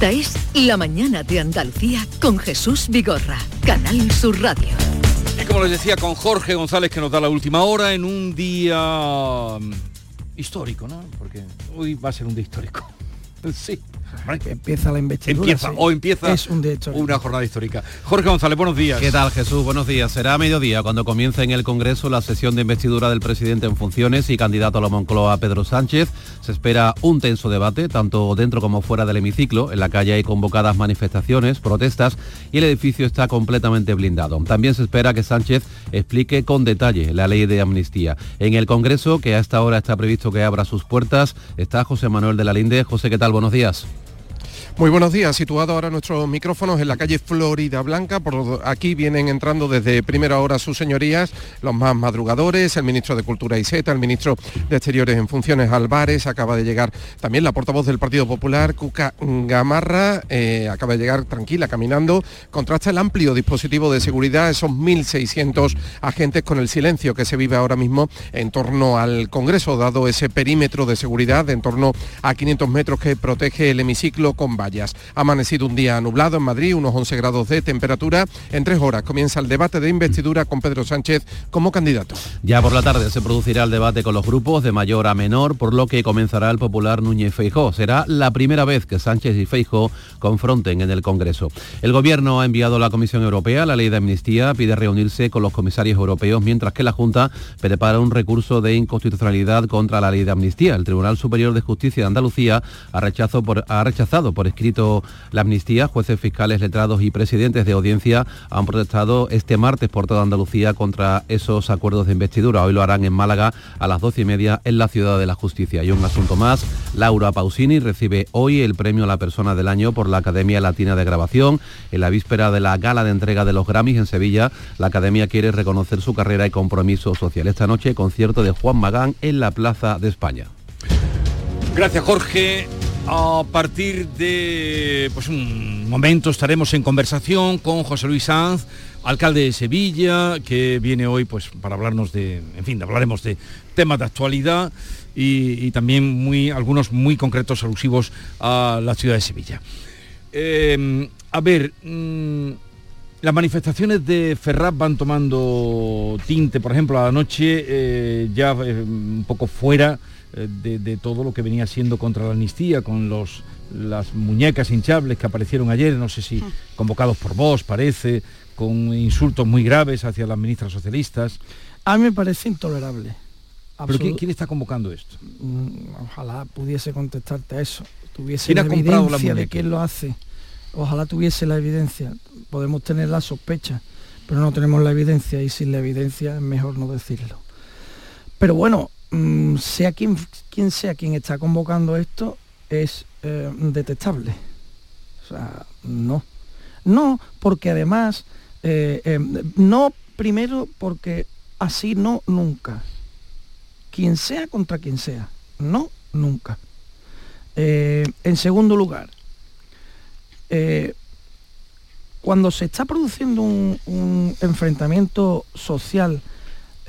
Esta es La Mañana de Andalucía con Jesús Vigorra, Canal Sur Radio. Y como les decía, con Jorge González que nos da la última hora en un día mm, histórico, ¿no? Porque hoy va a ser un día histórico. Sí. empieza la investidura. Empieza, o empieza es un una jornada histórica. Jorge González, buenos días. ¿Qué tal Jesús? Buenos días. Será a mediodía cuando comience en el Congreso la sesión de investidura del presidente en funciones y candidato a la Moncloa Pedro Sánchez. Se espera un tenso debate, tanto dentro como fuera del hemiciclo. En la calle hay convocadas manifestaciones, protestas y el edificio está completamente blindado. También se espera que Sánchez explique con detalle la ley de amnistía. En el Congreso, que a esta hora está previsto que abra sus puertas, está José Manuel de la Linde. José, ¿qué tal? Buenos días. Muy buenos días, situado ahora nuestros micrófonos en la calle Florida Blanca. Por aquí vienen entrando desde primera hora sus señorías, los más madrugadores, el ministro de Cultura Iseta, el ministro de Exteriores en funciones Álvarez, acaba de llegar también la portavoz del Partido Popular, Cuca Gamarra, eh, acaba de llegar tranquila, caminando, contrasta el amplio dispositivo de seguridad, esos 1.600 agentes con el silencio que se vive ahora mismo en torno al Congreso, dado ese perímetro de seguridad de en torno a 500 metros que protege el hemiciclo con ha amanecido un día nublado en Madrid, unos 11 grados de temperatura. En tres horas comienza el debate de investidura con Pedro Sánchez como candidato. Ya por la tarde se producirá el debate con los grupos de mayor a menor, por lo que comenzará el popular Núñez Feijó. Será la primera vez que Sánchez y Feijó confronten en el Congreso. El Gobierno ha enviado a la Comisión Europea la ley de amnistía, pide reunirse con los comisarios europeos, mientras que la Junta prepara un recurso de inconstitucionalidad contra la ley de amnistía. El Tribunal Superior de Justicia de Andalucía ha, rechazado por, ha rechazado por escrito la amnistía, jueces fiscales, letrados y presidentes de audiencia han protestado este martes por toda Andalucía contra esos acuerdos de investidura. Hoy lo harán en Málaga a las doce y media en la Ciudad de la Justicia. Y un asunto más, Laura Pausini recibe hoy el premio a la persona del año por la Academia Latina de Grabación. En la víspera de la gala de entrega de los Grammys en Sevilla, la Academia quiere reconocer su carrera y compromiso social. Esta noche, concierto de Juan Magán en la Plaza de España. Gracias, Jorge. A partir de pues, un momento estaremos en conversación con José Luis Sanz, alcalde de Sevilla, que viene hoy pues, para hablarnos de, en fin, hablaremos de temas de actualidad y, también muy, algunos muy concretos alusivos a la ciudad de Sevilla. Em, a ver, mm, las manifestaciones de Ferraz van tomando tinte, por ejemplo, a la noche eh, ya eh, un poco fuera eh, de, todo lo que venía siendo contra la amnistía, con los, las muñecas hinchables que aparecieron ayer, no sé si mm. convocados por vos, parece, con insultos muy graves hacia las ministras socialistas. A mí me parece intolerable. ¿Pero quién, está convocando esto? Mm, ojalá pudiese contestarte a eso. Tuviese la evidencia de quién lo hace. Ojalá tuviese la evidencia. Podemos tener la sospecha, pero no tenemos la evidencia y sin la evidencia es mejor no decirlo. Pero bueno, Mm, sea quien, quien, sea quien está convocando esto, es eh, detestable. O sea, no. No, porque además, eh, em, no primero porque así no nunca. Quien sea contra quien sea, no nunca. Eh, en segundo lugar, cuando se está produciendo un enfrentamiento social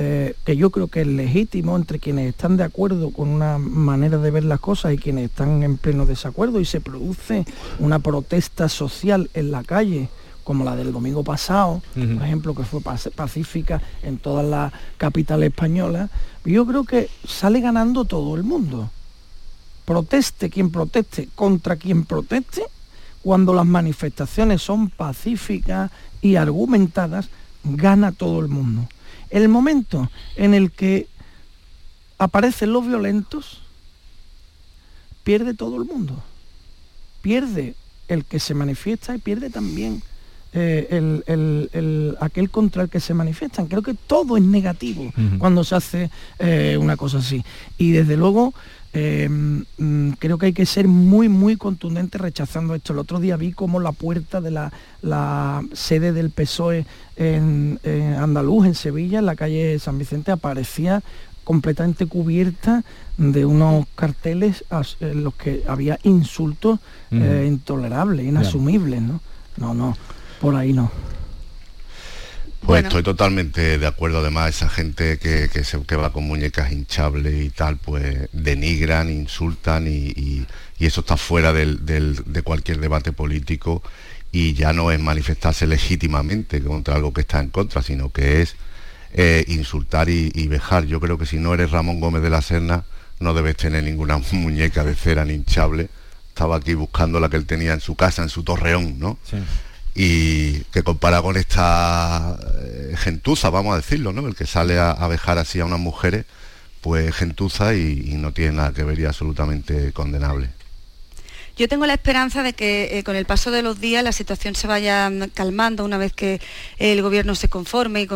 eh, que yo creo que es legítimo entre quienes están de acuerdo con una manera de ver las cosas y quienes están en pleno desacuerdo y se produce una protesta social en la calle como la del domingo pasado, por ejemplo, que fue pacífica en todas las capitales españolas, yo creo que sale ganando todo el mundo. Proteste quien proteste contra quien proteste, cuando las manifestaciones son pacíficas y argumentadas, gana todo el mundo. El momento en el que aparecen los violentos, pierde todo el mundo. Pierde el que se manifiesta y pierde también eh, aquel contra el que se manifiestan. Creo que todo es negativo cuando se hace eh, una cosa así. Y desde luego Em, mm, creo que hay que ser muy, muy contundente rechazando esto. El otro día vi como la puerta de la, sede del PSOE en, Andaluz, en Sevilla, en la calle San Vicente, aparecía completamente cubierta de unos carteles en los que había insultos eh, intolerables, inasumibles. ¿no? no, no, por ahí no. Pues estoy totalmente de acuerdo. Además, esa gente que, se, que va con muñecas hinchables y tal, pues denigran, insultan y, eso está fuera de cualquier debate político y ya no es manifestarse legítimamente contra algo que está en contra, sino que es eh, insultar y, y, vejar. Yo creo que si no eres Ramón Gómez de la Serna, no debes tener ninguna muñeca de cera ni hinchable. Estaba aquí buscando la que él tenía en su casa, en su torreón, ¿no? Y que compara con esta eh, gentuza, vamos a decirlo, ¿no? El que sale a, vejar así a unas mujeres, pues gentuza y, y no tiene nada que ver y absolutamente condenable. Yo tengo la esperanza de que eh, con el paso de los días la situación se vaya mm, calmando una vez que el gobierno se conforme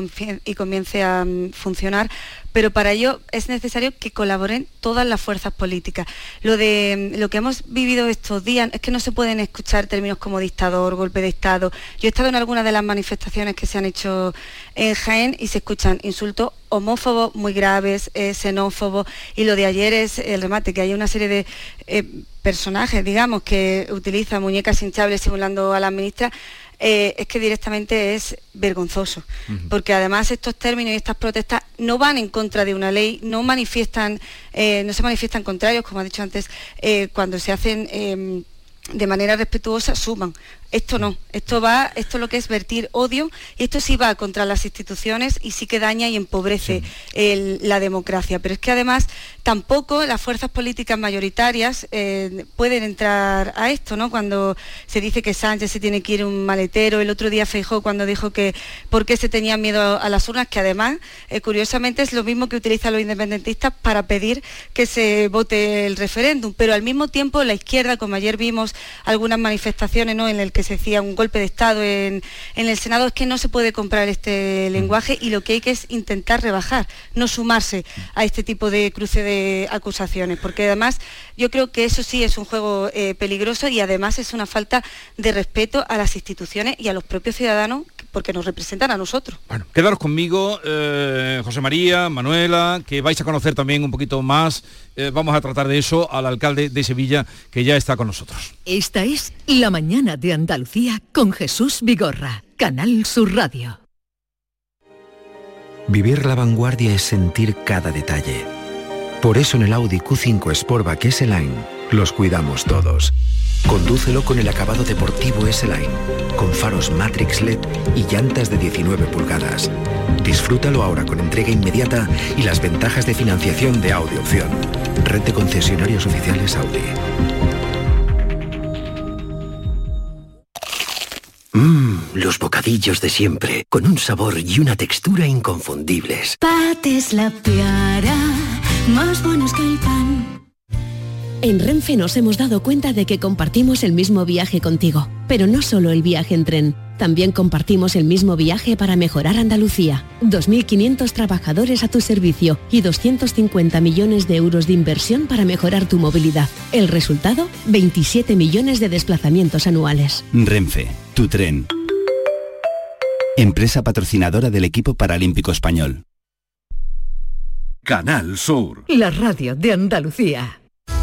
y, comience a mm, funcionar, pero para ello es necesario que colaboren todas las fuerzas políticas. Lo de mm, lo que hemos vivido estos días es que no se pueden escuchar términos como dictador, golpe de Estado. Yo he estado en algunas de las manifestaciones que se han hecho en Jaén y se escuchan insultos homófobos muy graves, eh, xenófobos, y lo de ayer es el remate, que hay una serie de eh, personajes, digamos, que utilizan muñecas hinchables simulando a la ministra, eh, es que directamente es vergonzoso, porque además estos términos y estas protestas no van en contra de una ley, no manifiestan, no se manifiestan contrarios, como ha dicho antes, cuando se hacen em, de manera respetuosa suman. Esto no, esto va, esto lo que es vertir odio y esto sí va contra las instituciones y sí que daña y empobrece la democracia. Pero es que además tampoco las fuerzas políticas mayoritarias eh, pueden entrar a esto, ¿no? Cuando se dice que Sánchez se tiene que ir un maletero, el otro día Feijó cuando dijo que por qué se tenían miedo a las urnas, que además, eh, curiosamente, es lo mismo que utilizan los independentistas para pedir que se vote el referéndum. Pero al mismo tiempo la izquierda, como ayer vimos algunas manifestaciones ¿no? en el que se decía un golpe de Estado en, el Senado, es que no se puede comprar este lenguaje y lo que hay que es intentar rebajar, no sumarse a este tipo de cruce de acusaciones, porque además yo creo que eso sí es un juego eh, peligroso y además es una falta de respeto a las instituciones y a los propios ciudadanos porque nos representan a nosotros. Bueno, quedaros conmigo, eh, José María, Manuela, que vais a conocer también un poquito más. Eh, vamos a tratar de eso al alcalde de Sevilla, que ya está con nosotros. Esta es La Mañana de Andalucía con Jesús Vigorra, Canal Sur Radio. Vivir la vanguardia es sentir cada detalle. Por eso en el Audi Q5 Sportback S-Line los cuidamos todos Condúcelo con el acabado deportivo S-Line, con faros Matrix LED y llantas de 19 pulgadas. Disfrútalo ahora con entrega inmediata y las ventajas de financiación de Audi Opción. Red de concesionarios oficiales Audi. Mmm, los bocadillos de siempre, con un sabor y una textura inconfundibles. Pates la piara, más buenos que el pan. En Renfe nos hemos dado cuenta de que compartimos el mismo viaje contigo, pero no solo el viaje en tren, también compartimos el mismo viaje para mejorar Andalucía. 2.500 trabajadores a tu servicio y 250 millones de euros de inversión para mejorar tu movilidad. El resultado, 27 millones de desplazamientos anuales. Renfe, tu tren. Empresa patrocinadora del equipo paralímpico español. Canal Sur. La radio de Andalucía.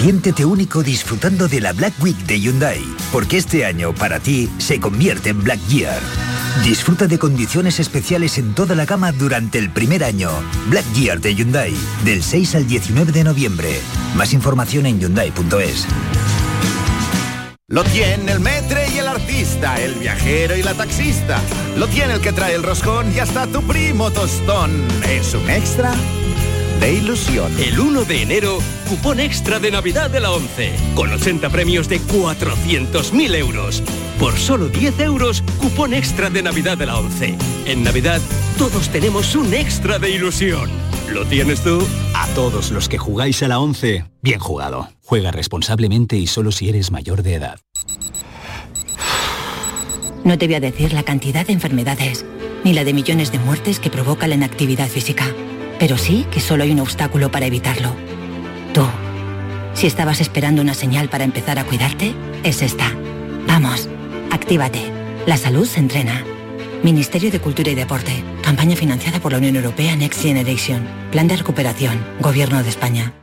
Siéntete único disfrutando de la Black Week de Hyundai, porque este año para ti se convierte en Black Year. Disfruta de condiciones especiales en toda la gama durante el primer año. Black Year de Hyundai, del 6 al 19 de noviembre. Más información en hyundai.es. Lo tiene el metre y el artista, el viajero y la taxista. Lo tiene el que trae el roscón y hasta tu primo tostón. Es un extra de ilusión. El 1 de enero, cupón extra de Navidad de la 11, con 80 premios de 400.000 euros. Por solo 10 euros, cupón extra de Navidad de la 11. En Navidad, todos tenemos un extra de ilusión. ¿Lo tienes tú? A todos los que jugáis a la 11, bien jugado. Juega responsablemente y solo si eres mayor de edad. No te voy a decir la cantidad de enfermedades, ni la de millones de muertes que provoca la inactividad física. Pero sí que solo hay un obstáculo para evitarlo. Tú. Si estabas esperando una señal para empezar a cuidarte, es esta. Vamos, actívate. La salud se entrena. Ministerio de Cultura y Deporte. Campaña financiada por la Unión Europea Next Generation. Plan de recuperación. Gobierno de España.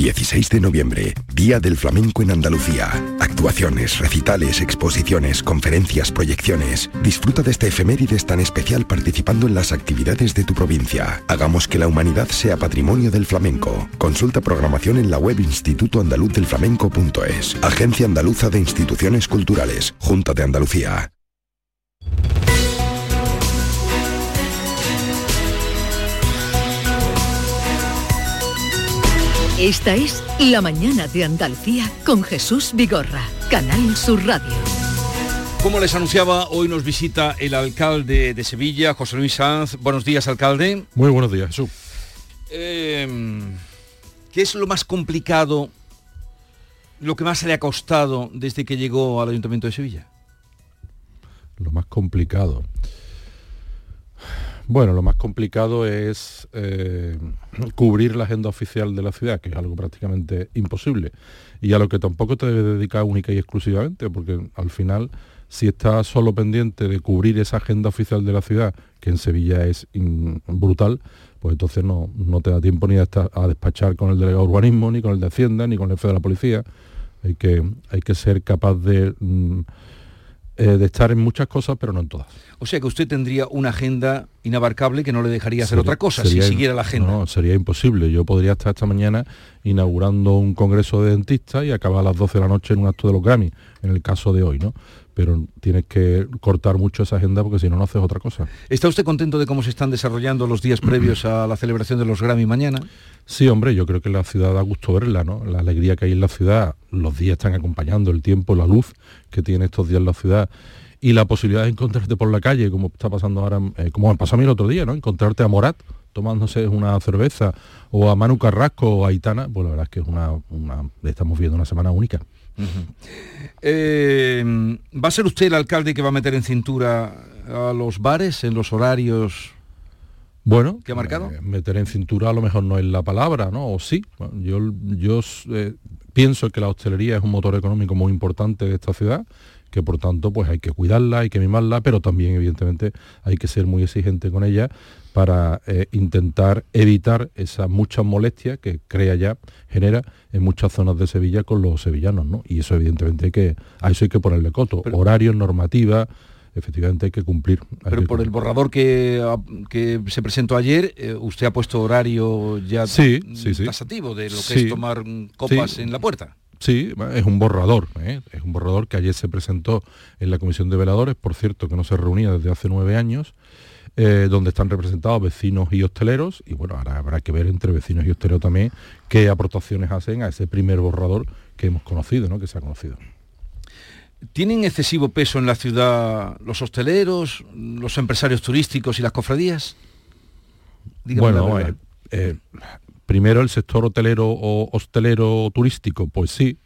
16 de noviembre, Día del Flamenco en Andalucía. Actuaciones, recitales, exposiciones, conferencias, proyecciones. Disfruta de este efemérides tan especial participando en las actividades de tu provincia. Hagamos que la humanidad sea patrimonio del flamenco. Consulta programación en la web Instituto Andaluz del Flamenco.es. Agencia Andaluza de Instituciones Culturales. Junta de Andalucía. Esta es La Mañana de Andalucía con Jesús Vigorra, Canal Sur Radio. Como les anunciaba, hoy nos visita el alcalde de Sevilla, José Luis Sanz. Buenos días, alcalde. Muy buenos días, Jesús. Eh, ¿Qué es lo más complicado, lo que más le ha costado desde que llegó al Ayuntamiento de Sevilla? Lo más complicado. Bueno, lo más complicado es eh, cubrir la agenda oficial de la ciudad, que es algo prácticamente imposible, y a lo que tampoco te debes dedicar única y exclusivamente, porque al final, si estás solo pendiente de cubrir esa agenda oficial de la ciudad, que en Sevilla es brutal, pues entonces no, no te da tiempo ni a, a, despachar con el delegado de urbanismo, ni con el de Hacienda, ni con el jefe de la policía. Hay que, hay que ser capaz de... Mm, eh, de estar en muchas cosas, pero no en todas. O sea que usted tendría una agenda inabarcable que no le dejaría hacer otra cosa si siguiera la agenda. No, sería imposible. Yo podría estar esta mañana inaugurando un congreso de dentistas y acabar a las 12 de la noche en un acto de los Grammy, en el caso de hoy, ¿no? Pero tienes que cortar mucho esa agenda porque si no, no haces otra cosa. ¿Está usted contento de cómo se están desarrollando los días previos a la celebración de los Grammy mañana? Sí, hombre, yo creo que la ciudad da gusto verla, ¿no? La alegría que hay en la ciudad, los días están acompañando, el tiempo, la luz que tiene estos días la ciudad y la posibilidad de encontrarte por la calle, como está pasando ahora, eh, como me pasó a mí el otro día, ¿no? Encontrarte a Morat tomándose una cerveza, o a Manu Carrasco o a Aitana, pues la verdad es que es una, estamos viendo una semana única. Eh, ¿Va a ser usted el alcalde que va a meter en cintura a los bares en los horarios bueno, ¿Qué ha marcado? Eh, meter en cintura a lo mejor no es la palabra, ¿no? O sí. yo yo eh, pienso que la hostelería es un motor económico muy importante de esta ciudad, que por tanto pues hay que cuidarla, hay que mimarla, pero también evidentemente hay que ser muy exigente con ella para eh, intentar evitar esas muchas molestias que crea ya, genera en muchas zonas de Sevilla con los sevillanos, ¿no? Y eso evidentemente hay que, a eso hay que ponerle coto. Horarios, normativa, efectivamente hay que cumplir. Pero por el borrador que, ah, que se presentó ayer, eh, usted ha puesto horario ya sí, sí, tasativo de lo que es tomar copas en la puerta. Sí, es un borrador, ¿eh? es un borrador que ayer se presentó en la Comisión de Veladores, por cierto, que no se reunía desde hace nueve años, eh, donde están representados vecinos y hosteleros, y bueno, ahora habrá que ver entre vecinos y hosteleros también qué aportaciones hacen a ese primer borrador que hemos conocido, ¿no? que se ha conocido. ¿Tienen excesivo peso en la ciudad los hosteleros, los empresarios turísticos y las cofradías? bueno, eh, eh, primero el sector hotelero o hostelero turístico, pues sí,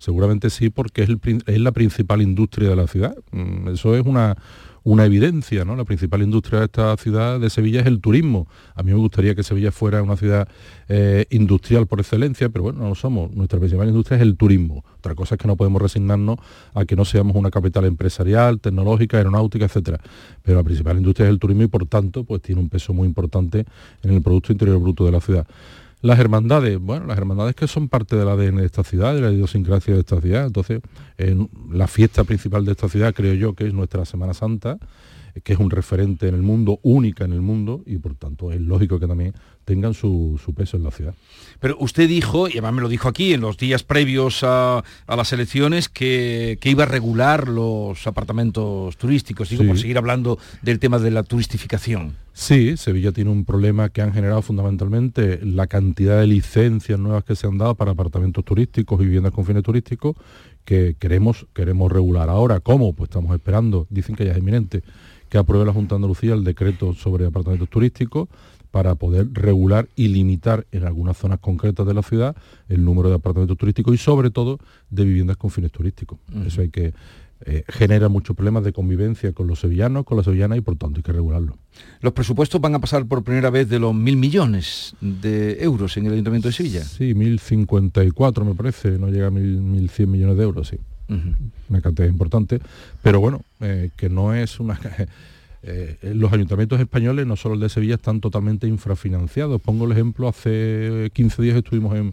seguramente sí, porque es, la principal industria de la ciudad. Mm, eso es una, una evidencia, ¿no? La principal industria de esta ciudad de Sevilla es el turismo. A mí me gustaría que Sevilla fuera una ciudad eh, industrial por excelencia, pero bueno, no lo somos. Nuestra principal industria es el turismo. Otra cosa es que no podemos resignarnos a que no seamos una capital empresarial, tecnológica, aeronáutica, etcétera. Pero la principal industria es el turismo y por tanto, pues tiene un peso muy importante en el Producto Interior Bruto de la ciudad. Las hermandades, bueno, las hermandades que son parte del ADN de esta ciudad, de la idiosincrasia de esta ciudad. Entonces, la fiesta principal de esta ciudad, creo yo, que es nuestra Semana Santa, que es un referente en el mundo, única en el mundo, y por tanto es lógico que también tengan su, peso en la ciudad. Pero usted dijo, y además me lo dijo aquí en los días previos a, las elecciones, que, iba a regular los apartamentos turísticos, digo, por seguir hablando del tema de la turistificación. Sí, Sevilla tiene un problema que han generado fundamentalmente la cantidad de licencias nuevas que se han dado para apartamentos turísticos y viviendas con fines turísticos que queremos, queremos regular. Ahora, ¿cómo? Pues estamos esperando, dicen que ya es inminente, que apruebe la Junta de Andalucía el decreto sobre apartamentos turísticos para poder regular y limitar en algunas zonas concretas de la ciudad el número de apartamentos turísticos y sobre todo de viviendas con fines turísticos. Eso hay que eh, genera muchos problemas de convivencia con los sevillanos, con las sevillanas y por tanto hay que regularlo. Los presupuestos van a pasar por primera vez de los mil millones de euros en el Ayuntamiento de Sevilla. Sí, mil cincuenta y cuatro me parece, no llega a mil, mil cien millones de euros, sí. Una cantidad importante, pero bueno, eh, que no es una Eh, los ayuntamientos españoles, no solo el de Sevilla, están totalmente infrafinanciados. Pongo el ejemplo, hace 15 días estuvimos en,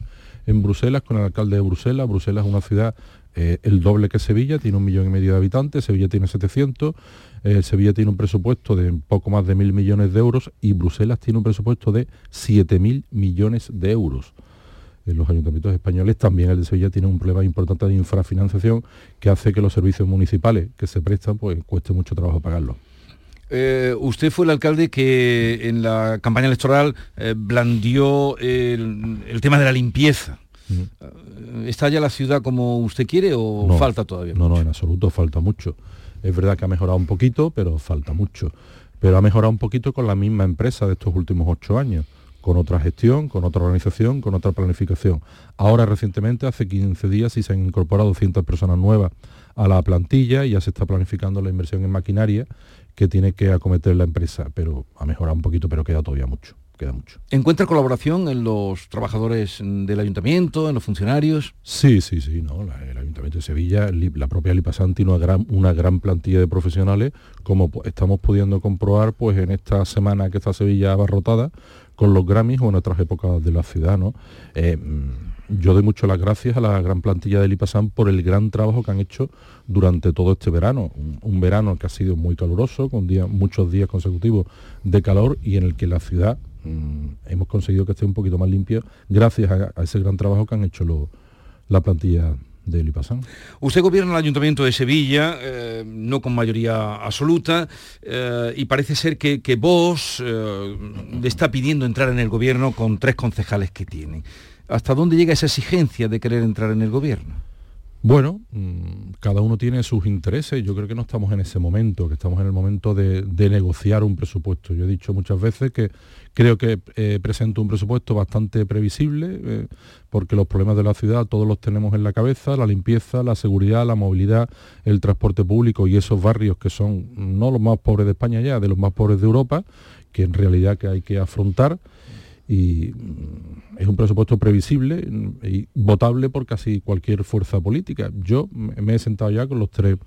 Bruselas con el alcalde de Bruselas. Bruselas es una ciudad eh, el doble que Sevilla, tiene un millón y medio de habitantes, Sevilla tiene 700, eh, Sevilla tiene un presupuesto de poco más de mil millones de euros y Bruselas tiene un presupuesto de 7.000 millones de euros. En los ayuntamientos españoles también el de Sevilla tiene un problema importante de infrafinanciación que hace que los servicios municipales que se prestan pues cueste mucho trabajo pagarlos. Eh, usted fue el alcalde que en la campaña electoral eh, blandió el, tema de la limpieza. ¿Está ya la ciudad como usted quiere o falta todavía? No, no, en absoluto falta mucho. Es verdad que ha mejorado un poquito, pero falta mucho. Pero ha mejorado un poquito con la misma empresa de estos últimos ocho años, con otra gestión, con otra organización, con otra planificación. Ahora recientemente, hace 15 días, sí se han incorporado 200 personas nuevas a la plantilla y ya se está planificando la inversión en maquinaria que tiene que acometer la empresa, pero ha mejorado un poquito, pero queda todavía mucho. Queda mucho. ¿Encuentra colaboración en los trabajadores del ayuntamiento, en los funcionarios? Sí, sí, sí, no. el ayuntamiento de Sevilla, la propia Lipasan tiene una gran, una gran plantilla de profesionales, como estamos pudiendo comprobar pues en esta semana que está Sevilla abarrotada con los Grammys o en otras épocas de la ciudad, ¿no? Eh, yo doy mucho las gracias a la gran plantilla de Lipasan por el gran trabajo que han hecho durante todo este verano. Un, verano que ha sido muy caluroso, con muchos días consecutivos de calor y en el que la ciudad mm, hemos conseguido que esté un poquito más limpia gracias a, ese gran trabajo que han hecho la plantilla Usted gobierna el Ayuntamiento de Sevilla, eh, no con mayoría absoluta, eh, y parece ser que, vos eh, le está pidiendo entrar en el gobierno con tres concejales que tiene. ¿Hasta dónde llega esa exigencia de querer entrar en el gobierno? Bueno, mm, cada uno tiene sus intereses. Yo creo que no estamos en ese momento, que estamos en el momento de, negociar un presupuesto. Yo he dicho muchas veces que creo que eh, presento un presupuesto bastante previsible, eh, porque los problemas de la ciudad todos los tenemos en la cabeza, la limpieza, la seguridad, la movilidad, el transporte público y esos barrios que son no los más pobres de España ya, de los más pobres de Europa, que en realidad que hay que afrontar y mm, es un presupuesto previsible y votable por casi cualquier fuerza política. Yo me he sentado ya con los tres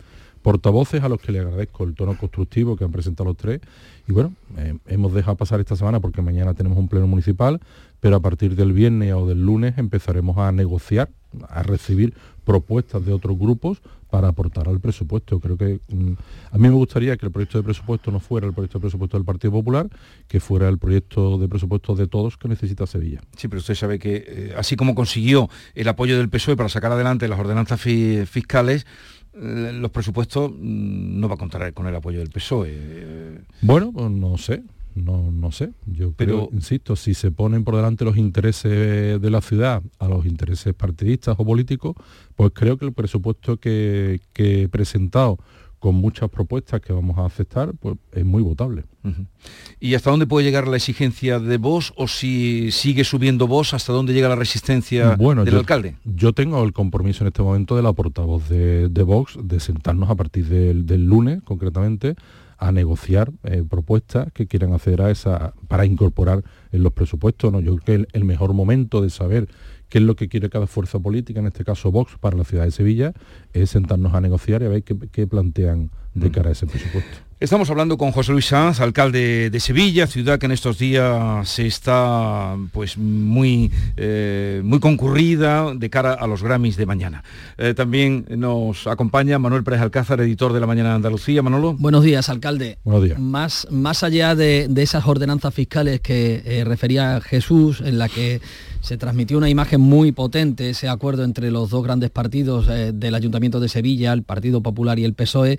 portavoces a los que le agradezco el tono constructivo que han presentado los tres y bueno, eh, hemos dejado pasar esta semana porque mañana tenemos un pleno municipal, pero a partir del viernes o del lunes empezaremos a negociar, a recibir propuestas de otros grupos para aportar al presupuesto. Creo que mm, a mí me gustaría que el proyecto de presupuesto no fuera el proyecto de presupuesto del Partido Popular, que fuera el proyecto de presupuesto de todos que necesita Sevilla. Sí, pero usted sabe que eh, así como consiguió el apoyo del PSOE para sacar adelante las ordenanzas fiscales, eh, los presupuestos mm, no va a contar con el apoyo del PSOE. Bueno, pues no sé. No, no sé, yo pero, insisto, si se ponen por delante los intereses de la ciudad a los intereses partidistas o políticos, pues creo que el presupuesto que, he presentado con muchas propuestas que vamos a aceptar, pues es muy votable. ¿Y hasta dónde puede llegar la exigencia de vos o si sigue subiendo vos, hasta dónde llega la resistencia del alcalde? Yo tengo el compromiso en este momento de la portavoz de, Vox de sentarnos a partir del, del lunes, concretamente, a negociar eh, propuestas que quieran hacer a esa para incorporar en los presupuestos. ¿no? Yo creo que el, mejor momento de saber qué es lo que quiere cada fuerza política, en este caso Vox, para la ciudad de Sevilla, es sentarnos a negociar y a ver qué, plantean de mm. cara a ese presupuesto. Estamos hablando con José Luis Sanz, alcalde de Sevilla, ciudad que en estos días está pues muy, eh, muy concurrida de cara a los Grammys de mañana. Eh, también nos acompaña Manuel Pérez Alcázar, editor de La Mañana de Andalucía. Manolo. Buenos días, alcalde. Buenos días. Más, más allá de, esas ordenanzas fiscales que eh, refería Jesús, en la que se transmitió una imagen muy potente, ese acuerdo entre los dos grandes partidos del Ayuntamiento de Sevilla, el Partido Popular y el PSOE,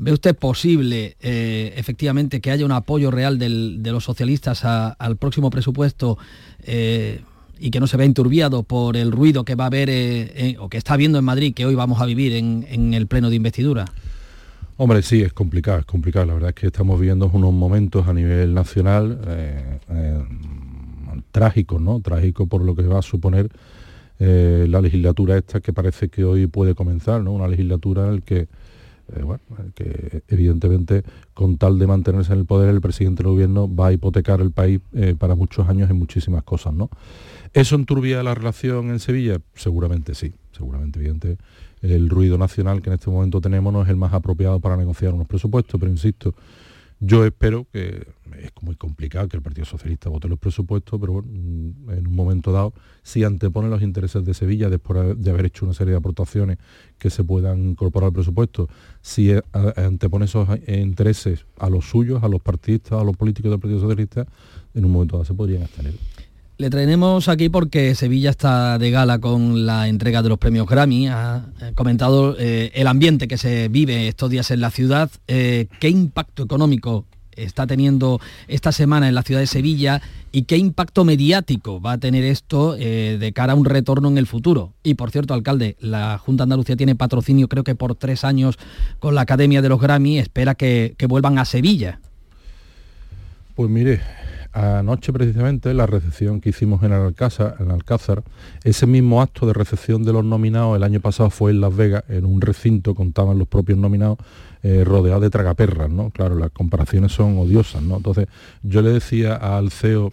¿Ve usted posible eh, efectivamente que haya un apoyo real de los socialistas al próximo presupuesto eh, y que no se vea enturbiado por el ruido que va a haber eh, o que está habiendo en Madrid, que hoy vamos a vivir en, el pleno de investidura? Hombre, sí, es complicado, es complicado. La verdad es que estamos viviendo unos momentos a nivel nacional trágicos, ¿no? Trágicos por lo que va a suponer la legislatura esta que parece que hoy puede comenzar, ¿no? Una legislatura en la que eh, bueno, que evidentemente con tal de mantenerse en el poder el presidente del gobierno va a hipotecar el país eh, para muchos años en muchísimas cosas, ¿no? ¿Eso enturbia la relación en Sevilla? Seguramente sí, seguramente evidente. El ruido nacional que en este momento tenemos no es el más apropiado para negociar unos presupuestos, pero insisto, yo espero que es muy complicado que el Partido Socialista vote los presupuestos, pero bueno, mm, en un momento dado, si antepone los intereses de Sevilla después de haber hecho una serie de aportaciones que se puedan incorporar al presupuesto, si eh, antepone esos intereses a los suyos, a los partidistas, a los políticos del Partido Socialista, en un momento dado se podrían abstener. Le traemos aquí porque Sevilla está de gala con la entrega de los premios Grammy. Ha comentado eh, el ambiente que se vive estos días en la ciudad. Eh, ¿Qué impacto económico está teniendo esta semana en la ciudad de Sevilla y qué impacto mediático va a tener esto eh, de cara a un retorno en el futuro. Y por cierto, alcalde, la Junta Andalucía tiene patrocinio creo que por tres años con la Academia de los Grammy, espera que vuelvan a Sevilla. Pues mire, anoche precisamente la recepción que hicimos en Alcázar, en Alcázar, ese mismo acto de recepción de los nominados el año pasado fue en Las Vegas, en un recinto, contaban los propios nominados, eh, rodeado de tragaperras, ¿no? Claro, las comparaciones son odiosas, ¿no? Entonces, yo le decía al CEO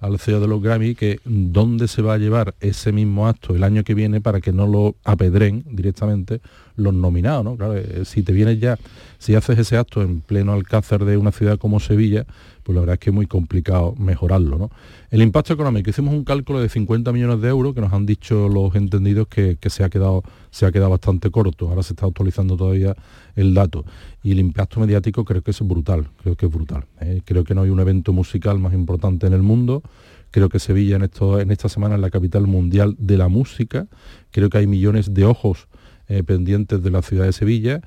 al CEO de los Grammy que dónde se va a llevar ese mismo acto el año que viene para que no lo apedren directamente los nominados, ¿no? Claro, eh, si te vienes ya, si haces ese acto en pleno alcázar de una ciudad como Sevilla, pues la verdad es que es muy complicado mejorarlo. ¿no? El impacto económico, hicimos un cálculo de 50 millones de euros que nos han dicho los entendidos que, se, ha quedado, se ha quedado bastante corto, ahora se está actualizando todavía el dato. Y el impacto mediático creo que es brutal, creo que es brutal. ¿eh? Creo que no hay un evento musical más importante en el mundo, creo que Sevilla en, esta semana es la capital mundial de la música, creo que hay millones de ojos eh, pendientes de la ciudad de Sevilla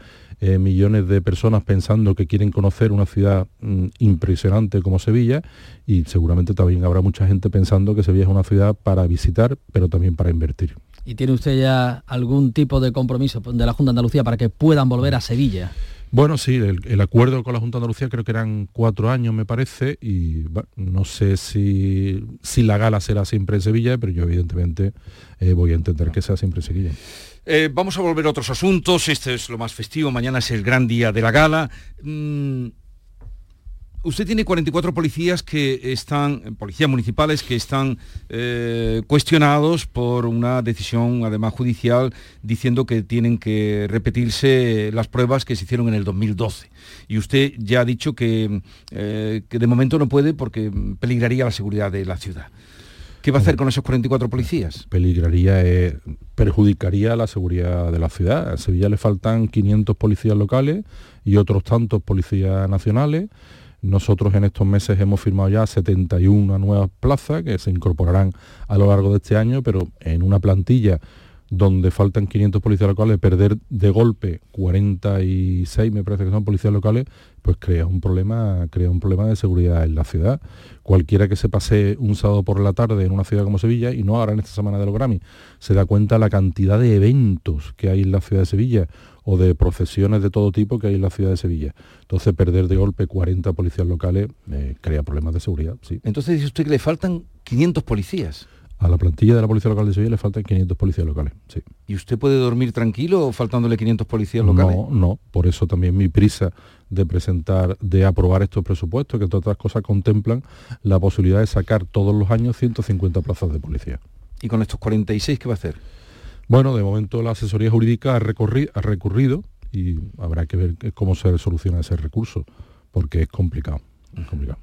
eh, millones de personas pensando que quieren conocer una ciudad mm, impresionante como Sevilla y seguramente también habrá mucha gente pensando que Sevilla es una ciudad para visitar, pero también para invertir. ¿Y tiene usted ya algún tipo de compromiso de la Junta de Andalucía para que puedan volver a Sevilla? Bueno, sí, el, acuerdo con la Junta de Andalucía creo que eran cuatro años, me parece, y no sé si, si, la gala será siempre en Sevilla, pero yo evidentemente eh, voy a intentar que sea siempre en Sevilla. Eh, vamos a volver a otros asuntos. Este es lo más festivo. Mañana es el gran día de la gala. Mm, usted tiene 44 policías que están, policías municipales que están eh, cuestionados por una decisión, además judicial, diciendo que tienen que repetirse las pruebas que se hicieron en el 2012. Y usted ya ha dicho eh, que de momento no puede porque peligraría la seguridad de la ciudad. ¿Qué va a hacer con esos 44 policías? Peligraría, eh, perjudicaría la seguridad de la ciudad. A Sevilla le faltan 500 policías locales y otros tantos policías nacionales. Nosotros en estos meses hemos firmado ya 71 nuevas plazas que se incorporarán a lo largo de este año, pero en una plantilla donde faltan 500 policías locales, perder de golpe 46, me parece que son policías locales, pues crea un problema, crea un problema de seguridad en la ciudad. Cualquiera que se pase un sábado por la tarde en una ciudad como Sevilla, y no ahora en esta semana de los Grammy, se da cuenta la cantidad de eventos que hay en la ciudad de Sevilla o de procesiones de todo tipo que hay en la ciudad de Sevilla. Entonces perder de golpe 40 policías locales eh, crea problemas de seguridad. Sí. Entonces dice usted que le faltan 500 policías. A la plantilla de la Policía Local de Sevilla le faltan 500 policías locales, sí. ¿Y usted puede dormir tranquilo faltándole 500 policías locales? No, no, por eso también mi prisa de presentar, de aprobar estos presupuestos, que todas otras cosas contemplan la posibilidad de sacar todos los años 150 plazas de policía. ¿Y con estos 46 qué va a hacer? Bueno, de momento la asesoría jurídica ha, recurrido y habrá que ver cómo se soluciona ese recurso, porque es complicado. Es complicado.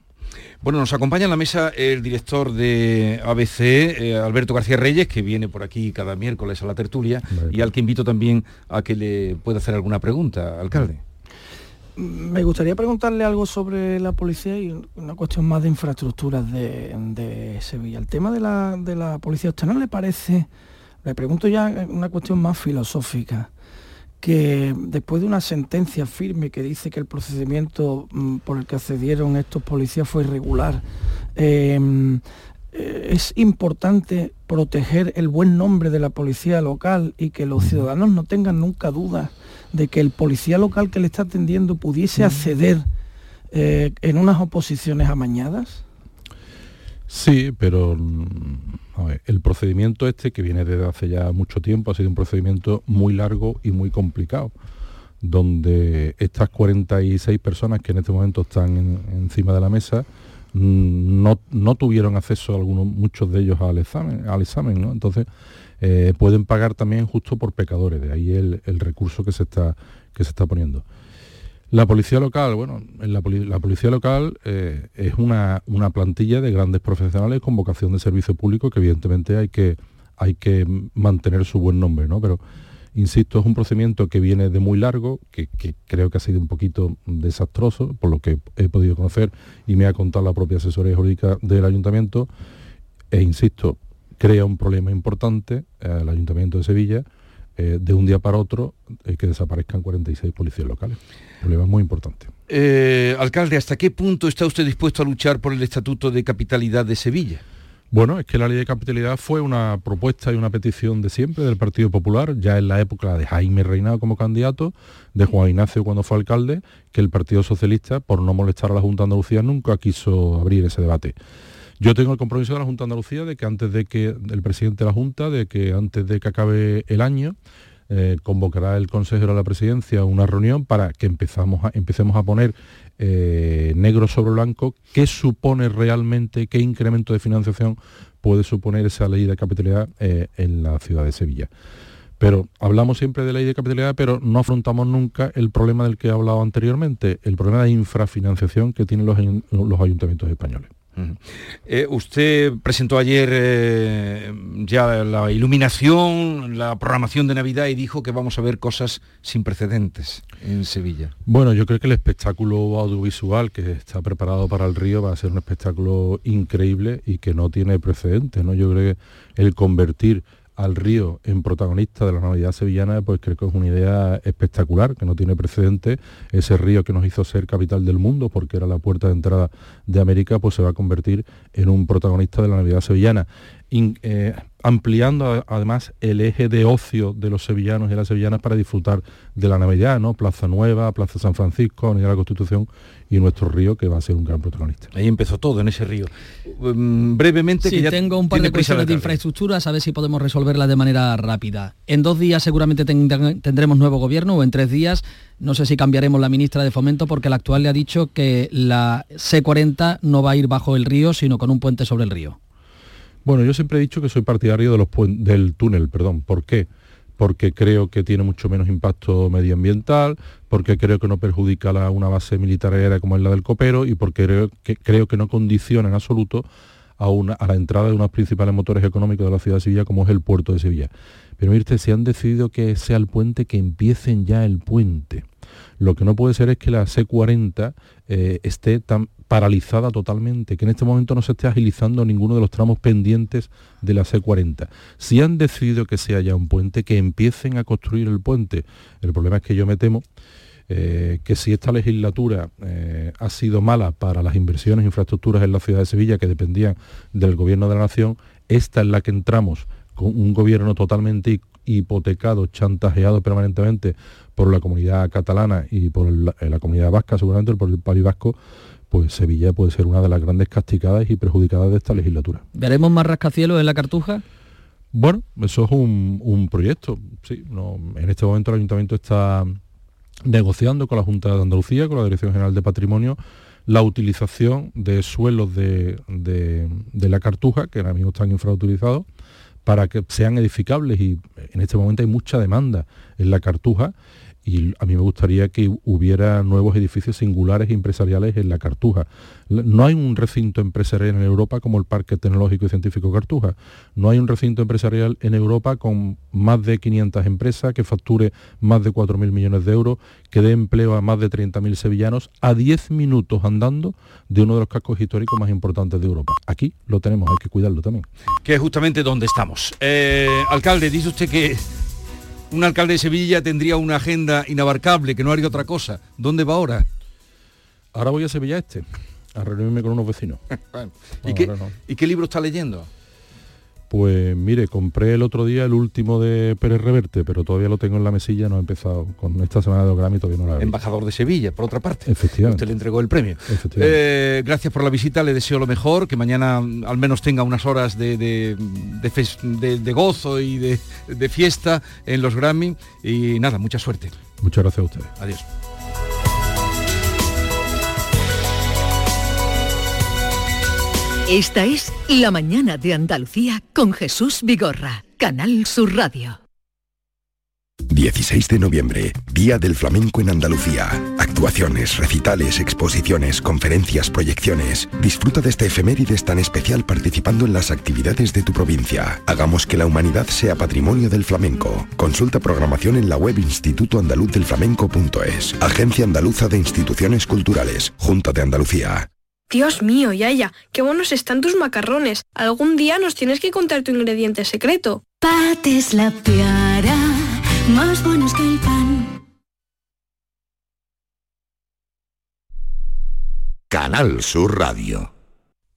Bueno, nos acompaña en la mesa el director de ABC, eh, Alberto García Reyes, que viene por aquí cada miércoles a la tertulia y al que invito también a que le pueda hacer alguna pregunta, alcalde. Me gustaría preguntarle algo sobre la policía y una cuestión más de infraestructuras de, Sevilla. El tema de la, de la policía, ¿usted no le parece, le pregunto ya una cuestión más filosófica, que después de una sentencia firme que dice que el procedimiento mm, por el que accedieron estos policías fue irregular, em, eh, es importante proteger el buen nombre de la policía local y que los ciudadanos no tengan nunca dudas de que el policía local que le está atendiendo pudiese acceder eh, en unas oposiciones amañadas? Sí, pero el procedimiento este, que viene desde hace ya mucho tiempo, ha sido un procedimiento muy largo y muy complicado, donde estas 46 personas que en este momento están encima de la mesa mm, no, tuvieron acceso algunos, muchos de ellos al examen, al examen ¿no? Entonces, eh, pueden pagar también justo por pecadores, de ahí el, recurso que se está, que se está poniendo. La policía local, bueno, la, policía local eh, es una, plantilla de grandes profesionales con vocación de servicio público que evidentemente hay que, hay que mantener su buen nombre, ¿no? Pero, insisto, es un procedimiento que viene de muy largo, que, creo que ha sido un poquito desastroso, por lo que he podido conocer y me ha contado la propia asesoría jurídica del ayuntamiento, e insisto, crea un problema importante al Ayuntamiento de Sevilla eh, de un día para otro eh, que desaparezcan 46 policías locales. Problema muy importante. Eh, alcalde, ¿hasta qué punto está usted dispuesto a luchar por el Estatuto de Capitalidad de Sevilla? Bueno, es que la ley de capitalidad fue una propuesta y una petición de siempre del Partido Popular, ya en la época de Jaime Reinado como candidato, de Juan Ignacio cuando fue alcalde, que el Partido Socialista, por no molestar a la Junta de Andalucía, nunca quiso abrir ese debate. Yo tengo el compromiso de la Junta de Andalucía de que antes de que el presidente de la Junta, de que antes de que acabe el año, eh, convocará el consejero de la presidencia una reunión para que empezamos a, empecemos a poner eh, negro sobre blanco qué supone realmente, qué incremento de financiación puede suponer esa ley de capitalidad eh, en la ciudad de Sevilla. Pero hablamos siempre de ley de capitalidad, pero no afrontamos nunca el problema del que he hablado anteriormente, el problema de infrafinanciación que tienen los ayuntamientos españoles. Eh, usted presentó ayer eh, ya la iluminación, la programación de Navidad y dijo que vamos a ver cosas sin precedentes en Sevilla. Bueno, yo creo que el espectáculo audiovisual que está preparado para el río va a ser un espectáculo increíble y que no tiene precedentes. ¿no? Yo creo que el convertir al río en protagonista de la Navidad sevillana, pues creo que es una idea espectacular, que no tiene precedente. Ese río que nos hizo ser capital del mundo, porque era la puerta de entrada de América, pues se va a convertir en un protagonista de la Navidad sevillana. Eh, ampliando además el eje de ocio de los sevillanos y las sevillanas para disfrutar de la Navidad, ¿no? Plaza Nueva, Plaza San Francisco, Avenida de la Constitución y nuestro río que va a ser un gran protagonista. Ahí empezó todo en ese río. Um, brevemente, sí, tengo un par de cuestiones de infraestructura, a ver si podemos resolverlas de manera rápida. En dos días seguramente tendremos nuevo gobierno o en tres días. No sé si cambiaremos la ministra de Fomento porque la actual le ha dicho que la C40 no va a ir bajo el río, sino con un puente sobre el río. Bueno, yo siempre he dicho que soy partidario de los del túnel, perdón. ¿Por qué? Porque creo que tiene mucho menos impacto medioambiental, porque creo que no perjudica una base militar aérea como es la del Copero y porque creo que, no condiciona en absoluto a la entrada de unos principales motores económicos de la ciudad de Sevilla como es el puerto de Sevilla. Pero mirte, si han decidido que sea el puente, que empiecen ya el puente. Lo que no puede ser es que la C40 eh, esté tan paralizada totalmente, que en este momento no se esté agilizando ninguno de los tramos pendientes de la C40. Si han decidido que sea ya un puente, que empiecen a construir el puente. El problema es que yo me temo eh, que si esta legislatura eh, ha sido mala para las inversiones e infraestructuras en la ciudad de Sevilla que dependían del gobierno de la nación, esta es la que entramos un gobierno totalmente hipotecado, chantajeado permanentemente por la comunidad catalana y por la, la comunidad vasca, seguramente por el País Vasco, pues Sevilla puede ser una de las grandes castigadas y perjudicadas de esta legislatura. ¿Veremos más rascacielos en la Cartuja? Bueno, eso es un, proyecto. Sí, en este momento el ayuntamiento está negociando con la Junta de Andalucía, con la Dirección General de Patrimonio, la utilización de suelos de, la Cartuja, que ahora mismo están infrautilizados, para que sean edificables y en este momento hay mucha demanda en la Cartuja y a mí me gustaría que hubiera nuevos edificios singulares e empresariales en la Cartuja. No hay un recinto empresarial en Europa como el Parque Tecnológico y Científico Cartuja. No hay un recinto empresarial en Europa con más de 500 empresas que facture más de 4.000 millones de euros, que dé empleo a más de 30.000 sevillanos a 10 minutos andando de uno de los cascos históricos más importantes de Europa. Aquí lo tenemos, hay que cuidarlo también. Que es justamente donde estamos. Eh, alcalde, dice usted que un alcalde de Sevilla tendría una agenda inabarcable, que no haría otra cosa. ¿Dónde va ahora? Ahora voy a Sevilla Este, a reunirme con unos vecinos. ¿Y, qué, ¿Y qué libro está leyendo? Pues mire, compré el otro día el último de Pérez Reverte, pero todavía lo tengo en la mesilla, no he empezado con esta semana de Grammy, todavía no la Embajador de Sevilla, por otra parte. Efectivamente. Usted le entregó el premio. Eh, gracias por la visita, le deseo lo mejor, que mañana al menos tenga unas horas de, de, gozo y de, fiesta en los Grammy. Y nada, mucha suerte. Muchas gracias a ustedes. Adiós. Esta es La Mañana de Andalucía con Jesús Vigorra, Canal Sur Radio. 16 de noviembre, Día del Flamenco en Andalucía. Actuaciones, recitales, exposiciones, conferencias, proyecciones. Disfruta de este efemérides tan especial participando en las actividades de tu provincia. Hagamos que la humanidad sea patrimonio del flamenco. Consulta programación en la web Instituto Andaluz del Flamenco.es. Agencia Andaluza de Instituciones Culturales, Junta de Andalucía. Dios mío, Yaya, qué buenos están tus macarrones. Algún día nos tienes que contar tu ingrediente secreto. Pates la piara, más buenos que el pan. Canal Sur Radio.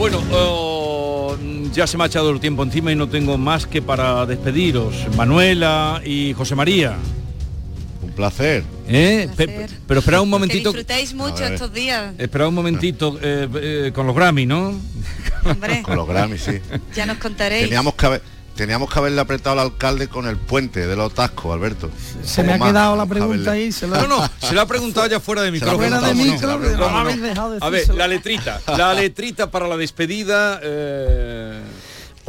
Bueno, oh, ya se me ha echado el tiempo encima y no tengo más que para despediros. Manuela y José María. Un placer. ¿Eh? pero espera un momentito. Que disfrutáis mucho estos días. Espera un momentito eh, eh, con los Grammy, ¿no? Hombre. con los Grammy, sí. Ya nos contaréis. Teníamos que Teníamos que haberle apretado al alcalde con el puente de los tascos, Alberto. Se me ha quedado la pregunta ahí. Se No, no, se lo ha preguntado ya fuera de micrófono. Fuera de micrófono. A ver, la letrita. La letrita para la despedida. Eh,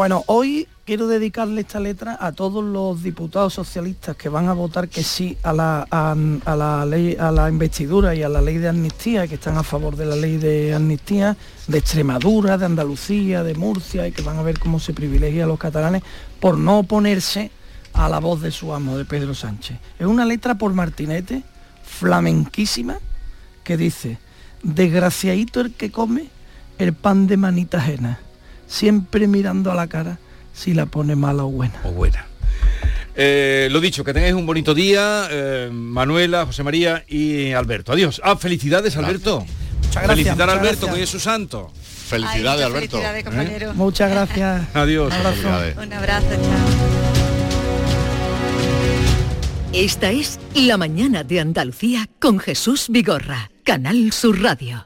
bueno, hoy quiero dedicarle esta letra a todos los diputados socialistas que van a votar que sí a la, a, la ley, a la investidura y a la ley de amnistía, que están a favor de la ley de amnistía, de Extremadura, de Andalucía, de Murcia, y que van a ver cómo se privilegia a los catalanes por no oponerse a la voz de su amo, de Pedro Sánchez. Es una letra por Martinete, flamenquísima, que dice, desgraciadito el que come el pan de manita ajena siempre mirando a la cara si la pone mala o buena. O buena. Eh, lo dicho, que tengáis un bonito día, eh, Manuela, José María y Alberto. Adiós. Ah, felicidades, Alberto. Muchas gracias. Felicitar a Alberto, que hoy es su santo. Felicidades, Alberto. Felicidades, Muchas gracias. Adiós. Un abrazo. Un abrazo, chao. Esta es La Mañana de Andalucía con Jesús Vigorra, Canal Sur Radio.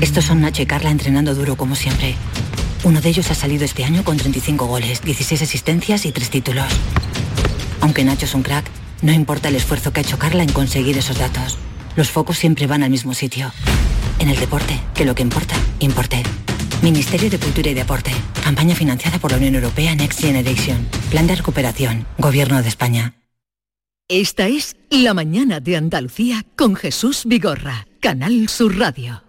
Estos son Nacho y Carla entrenando duro como siempre. Uno de ellos ha salido este año con 35 goles, 16 asistencias y 3 títulos. Aunque Nacho es un crack, no importa el esfuerzo que ha hecho Carla en conseguir esos datos. Los focos siempre van al mismo sitio. En el deporte, que lo que importa, importe. Ministerio de Cultura y Deporte. Campaña financiada por la Unión Europea Next Generation. Plan de recuperación. Gobierno de España. Esta es La mañana de Andalucía con Jesús Vigorra, Canal Sur Radio.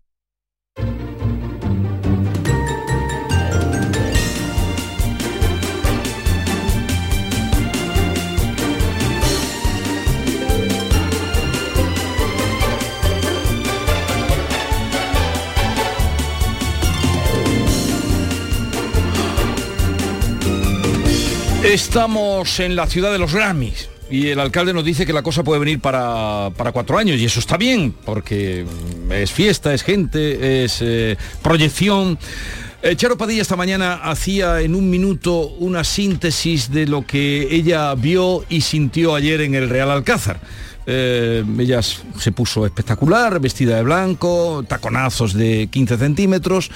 Estamos en la ciudad de los Grammys y el alcalde nos dice que la cosa puede venir para, para cuatro años y eso está bien porque es fiesta, es gente, es eh, proyección. Eh, Charo Padilla esta mañana hacía en un minuto una síntesis de lo que ella vio y sintió ayer en el Real Alcázar. Eh, ella se puso espectacular, vestida de blanco, taconazos de 15 centímetros,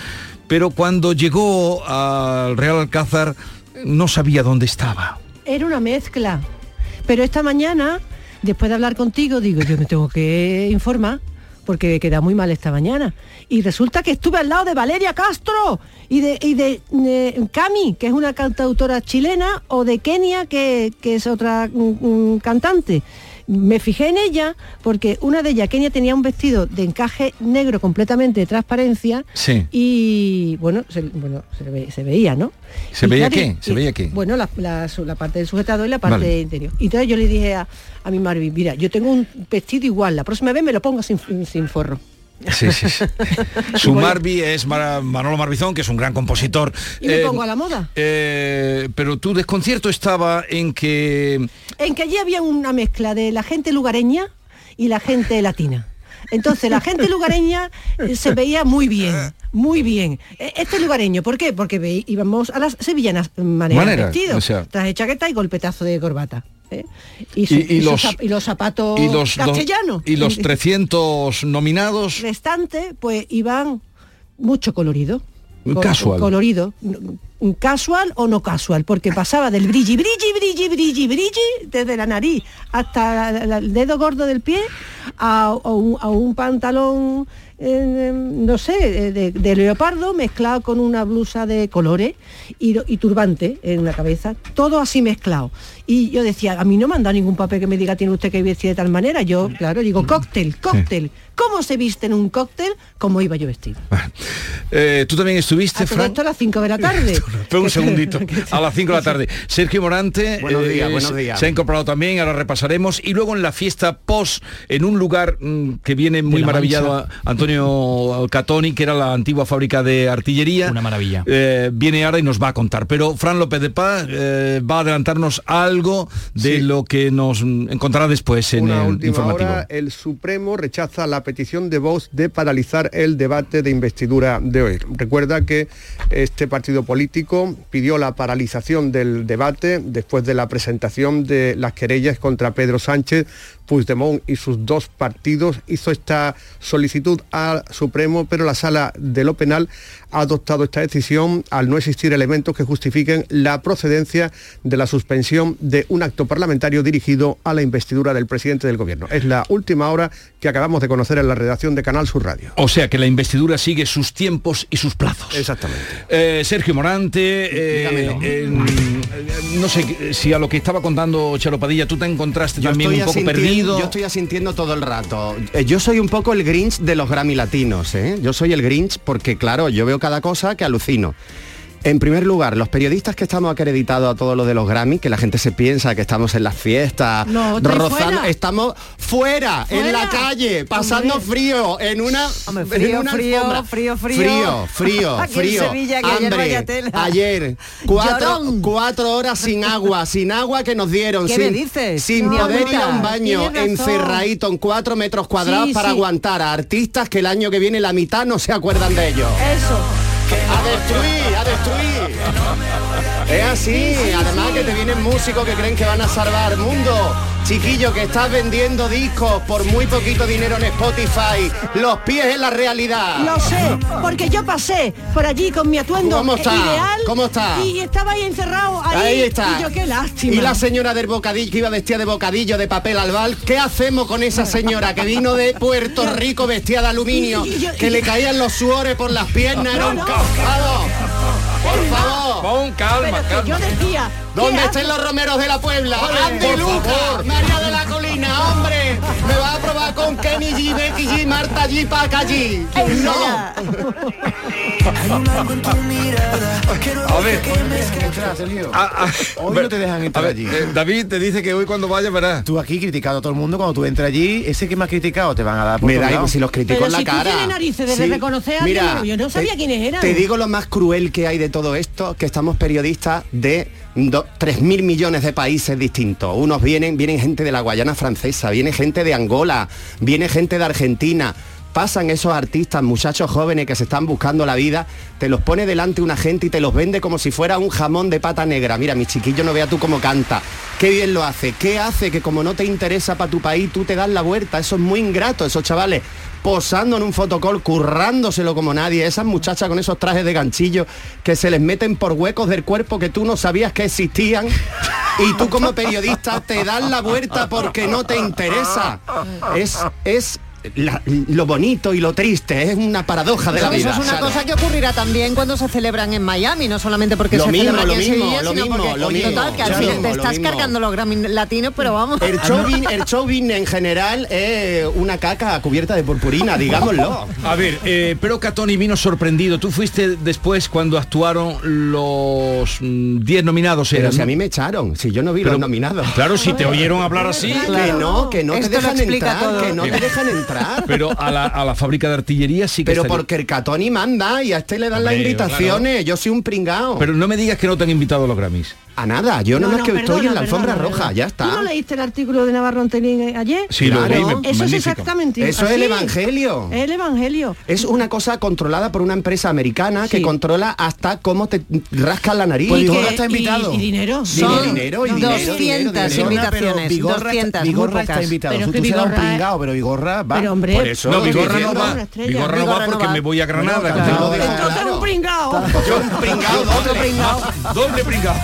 pero cuando llegó al Real Alcázar no sabía dónde estaba. Era una mezcla. Pero esta mañana, después de hablar contigo, digo, yo me tengo que informar porque queda muy mal esta mañana. Y resulta que estuve al lado de Valeria Castro y de, y de, de Cami, que es una cantautora chilena, o de Kenia, que, que es otra mm, mm, cantante. Me fijé en ella porque una de ellas, Kenia, tenía un vestido de encaje negro completamente de transparencia Sí. y bueno, se, bueno, se, ve- se veía, ¿no? ¿Se Y veía qué? y- ¿Se veía qué? Bueno, la, la- su- la parte del sujetador y la parte Vale. interior. Y entonces yo le dije a, a mi Marvin, mira, yo tengo un vestido igual, la próxima vez me lo pongo sin, sin forro. Sí, sí, sí. Su Marvi es Manolo Marbizón, que es un gran compositor. Y me Eh, pongo a la moda. eh, pero tu desconcierto estaba en que En que allí había una mezcla de la gente lugareña y la gente latina. Entonces la gente lugareña eh, se veía muy bien, muy bien. E- Este lugareño, ¿por qué? Porque íbamos a las sevillanas maneras Manera, vestidos, o sea- traje chaqueta y golpetazo de corbata. ¿Eh? Y, su- Y- y y sus los- y los zapatos y los, castellanos. y los 300 nominados restantes pues iban mucho colorido. Co- Casual. Colorido. Casual o no casual, porque pasaba del brilli, brilli, brilli, brilli, brilli, desde la nariz hasta el dedo gordo del pie, a, a un, a un pantalón, eh, no sé, de, de leopardo mezclado con una blusa de colores y, y turbante en la cabeza, todo así mezclado. Y yo decía, a mí no me han dado ningún papel que me diga, tiene usted que vestir de tal manera. Yo, claro, digo, cóctel, cóctel. ¿Cómo se viste en un cóctel? ¿Cómo iba yo vestido? Eh, tú también estuviste, A todo Fran. esto a las 5 de la tarde. Un segundito, a las 5 de la tarde. Sergio Morante Buenos días, eh, buenos días. se ha incorporado también, ahora repasaremos. Y luego en la fiesta post, en un lugar mm, que viene muy la maravillado a Antonio Catoni, que era la antigua fábrica de artillería. Una maravilla. Eh, viene ahora y nos va a contar. Pero Fran López de Paz eh, va a adelantarnos algo de Sí. lo que nos encontrará después en Una el última informativo. hora, el Supremo rechaza la petición de Vox de paralizar el debate de investidura de hoy. Recuerda que este partido político pidió la paralización del debate después de la presentación de las querellas contra Pedro Sánchez, Puigdemont y sus dos partidos. Hizo esta solicitud al Supremo, pero la Sala de lo Penal ha adoptado esta decisión al no existir elementos que justifiquen la procedencia de la suspensión de un acto parlamentario dirigido a la investidura del presidente del gobierno. Es la última hora que acabamos de conocer en la redacción de Canal Sur Radio. O sea que la investidura sigue sus tiempos y sus plazos. Exactamente. Eh, Sergio Morante, eh, eh, no sé si a lo que estaba contando Charo Padilla, tú te encontraste Yo también un poco perdido. yo estoy asintiendo todo el rato. Yo soy un poco el Grinch de los Grammy latinos, ¿eh? Yo soy el Grinch porque, claro, yo veo cada cosa que alucino. En primer lugar, los periodistas que estamos acreditados a todo lo de los Grammy, que la gente se piensa que estamos en las fiestas, No, rozando, fuera. estamos fuera, en la calle, pasando Hombre. frío, en una, Hombre, en frío, una frío, alfombra. frío, frío. frío, frío, Aquí en frío, Sevilla, que ayer hambre. cuatro, horas sin agua, sin agua que nos dieron, ¿Qué sin, me dices? sin No, poder ir a un baño encerradito en cuatro metros cuadrados Sí, para sí. aguantar a artistas que el año que viene la mitad no se acuerdan de ellos. Eso. A destruir, a destruir. Es así, además que te vienen músicos que creen que van a salvar el mundo. Chiquillo, que estás vendiendo discos por muy poquito dinero en Spotify. Los pies en la realidad. Lo sé, porque yo pasé por allí con mi atuendo ¿Cómo está? ideal. ¿Cómo está? Y estaba ahí encerrado. Ahí, Ahí está. Y yo qué lástima. Y la señora del bocadillo que iba vestida de bocadillo de papel albal, ¿qué hacemos con esa señora que vino de Puerto Rico vestida de aluminio, Y- y yo- que le caían los suores por las piernas, era un cojado? Por favor. Pon calma, Pero que yo decía. ¿Dónde ¿qué estén los romeros de la Puebla? Andy por Luca, favor. María de la Colina, hombre. Me va a probar con Kenny G, Becky G, Marta G, Paca G. No. A ver. Hoy no te dejan entrar allí. eh, David te dice que hoy cuando vaya verás. Tú aquí criticando a todo el mundo, cuando tú entras allí, ese que me ha criticado te van a dar por Me todos da igual lados. si los critico Pero en la si tú cara. tienes narices de Sí. reconocer a Mira, yo no sabía te- quiénes eran. Te digo lo más cruel que hay de todo esto, que estamos periodistas de do- 3.000 millones de países distintos. Unos vienen, vienen gente de la Guayana francesa, viene gente de Angola, viene gente de Argentina. Pasan esos artistas, muchachos jóvenes que se están buscando la vida, te los pone delante una gente y te los vende como si fuera un jamón de pata negra. Mira, mi chiquillo no vea tú cómo canta. Qué bien lo hace. ¿Qué hace que como no te interesa para tu país, tú te das la vuelta? Eso es muy ingrato, esos chavales posando en un fotocall, currándoselo como nadie. Esas muchachas con esos trajes de ganchillo que se les meten por huecos del cuerpo que tú no sabías que existían. Y tú como periodista te das la vuelta porque no te interesa. Es, es la- lo bonito y lo triste, es una paradoja de la Pero vida. eso es una Sara. cosa que ocurrirá también cuando se celebran en Miami, no solamente porque Lo se mismo, celebran lo en mismo, Sevilla, lo sino mismo, porque, lo mismo, total, que al final te estás cargando los Grammy latinos, pero vamos. El show, business- el show business en general es una caca cubierta de purpurina, digámoslo. A ver, eh, pero Catoni vino sorprendido. Tú fuiste después cuando actuaron los mm, 10 nominados. Pero eran, si ¿no? a mí me echaron, si yo no vi Pero- los nominados. Claro, si te oyeron hablar así. Que no, que no te Esto lo dejan entrar, todo. que no te dejan entrar. Pero a la, a la fábrica de artillería sí que Pero estaría- porque el Catoni manda y a este le dan las invitaciones. Yo soy un pringao. Pero no me digas que no te han invitado a los Grammys. A nada, yo No, no, más no, que estoy perdona, en la alfombra perdona, roja, perdona. ya ¿Tú no está. leíste el artículo de Navarro Antelín ayer? Sí, lo leí, me- Eso es magnífico. exactamente Eso es el evangelio. El evangelio. Es una cosa controlada por una empresa americana que Sí. controla hasta cómo te rascas la nariz. Pues Y Vigorra que- está y- invitado. Y, dinero. Ni Son dinero, y dinero, 200 dinero, dinero. invitaciones, Vigorra, 200, muy Vigorra está invitado. Pero Tú, que tú serás un es- pringao, pero Vigorra va. Pero hombre, Por eso No, estoy Vigorra no va. Una estrella. Vigorra no va porque me voy a Granada. Que claro. Entonces Claro. un pringao. Yo un pringao doble. Doble pringao.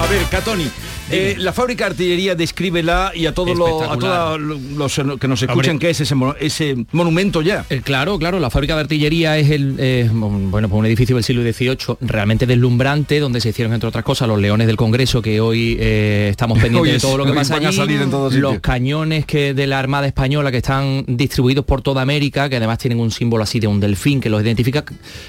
A ver, Catoni. Eh, la fábrica de artillería, descríbela y a todos los, a Espectacular. todos los que nos escuchan, que es ese, ese monumento ya. Eh, claro, claro, la fábrica de artillería es el eh, bueno, pues un edificio del siglo XVIII realmente deslumbrante, donde se hicieron, entre otras cosas, los leones del Congreso, que hoy estamos pendientes Hoy de todo lo que pasa allí, salir en todos los sitios. cañones que de la Armada Española que están distribuidos por toda América, que además tienen un símbolo así de un delfín que los identifica,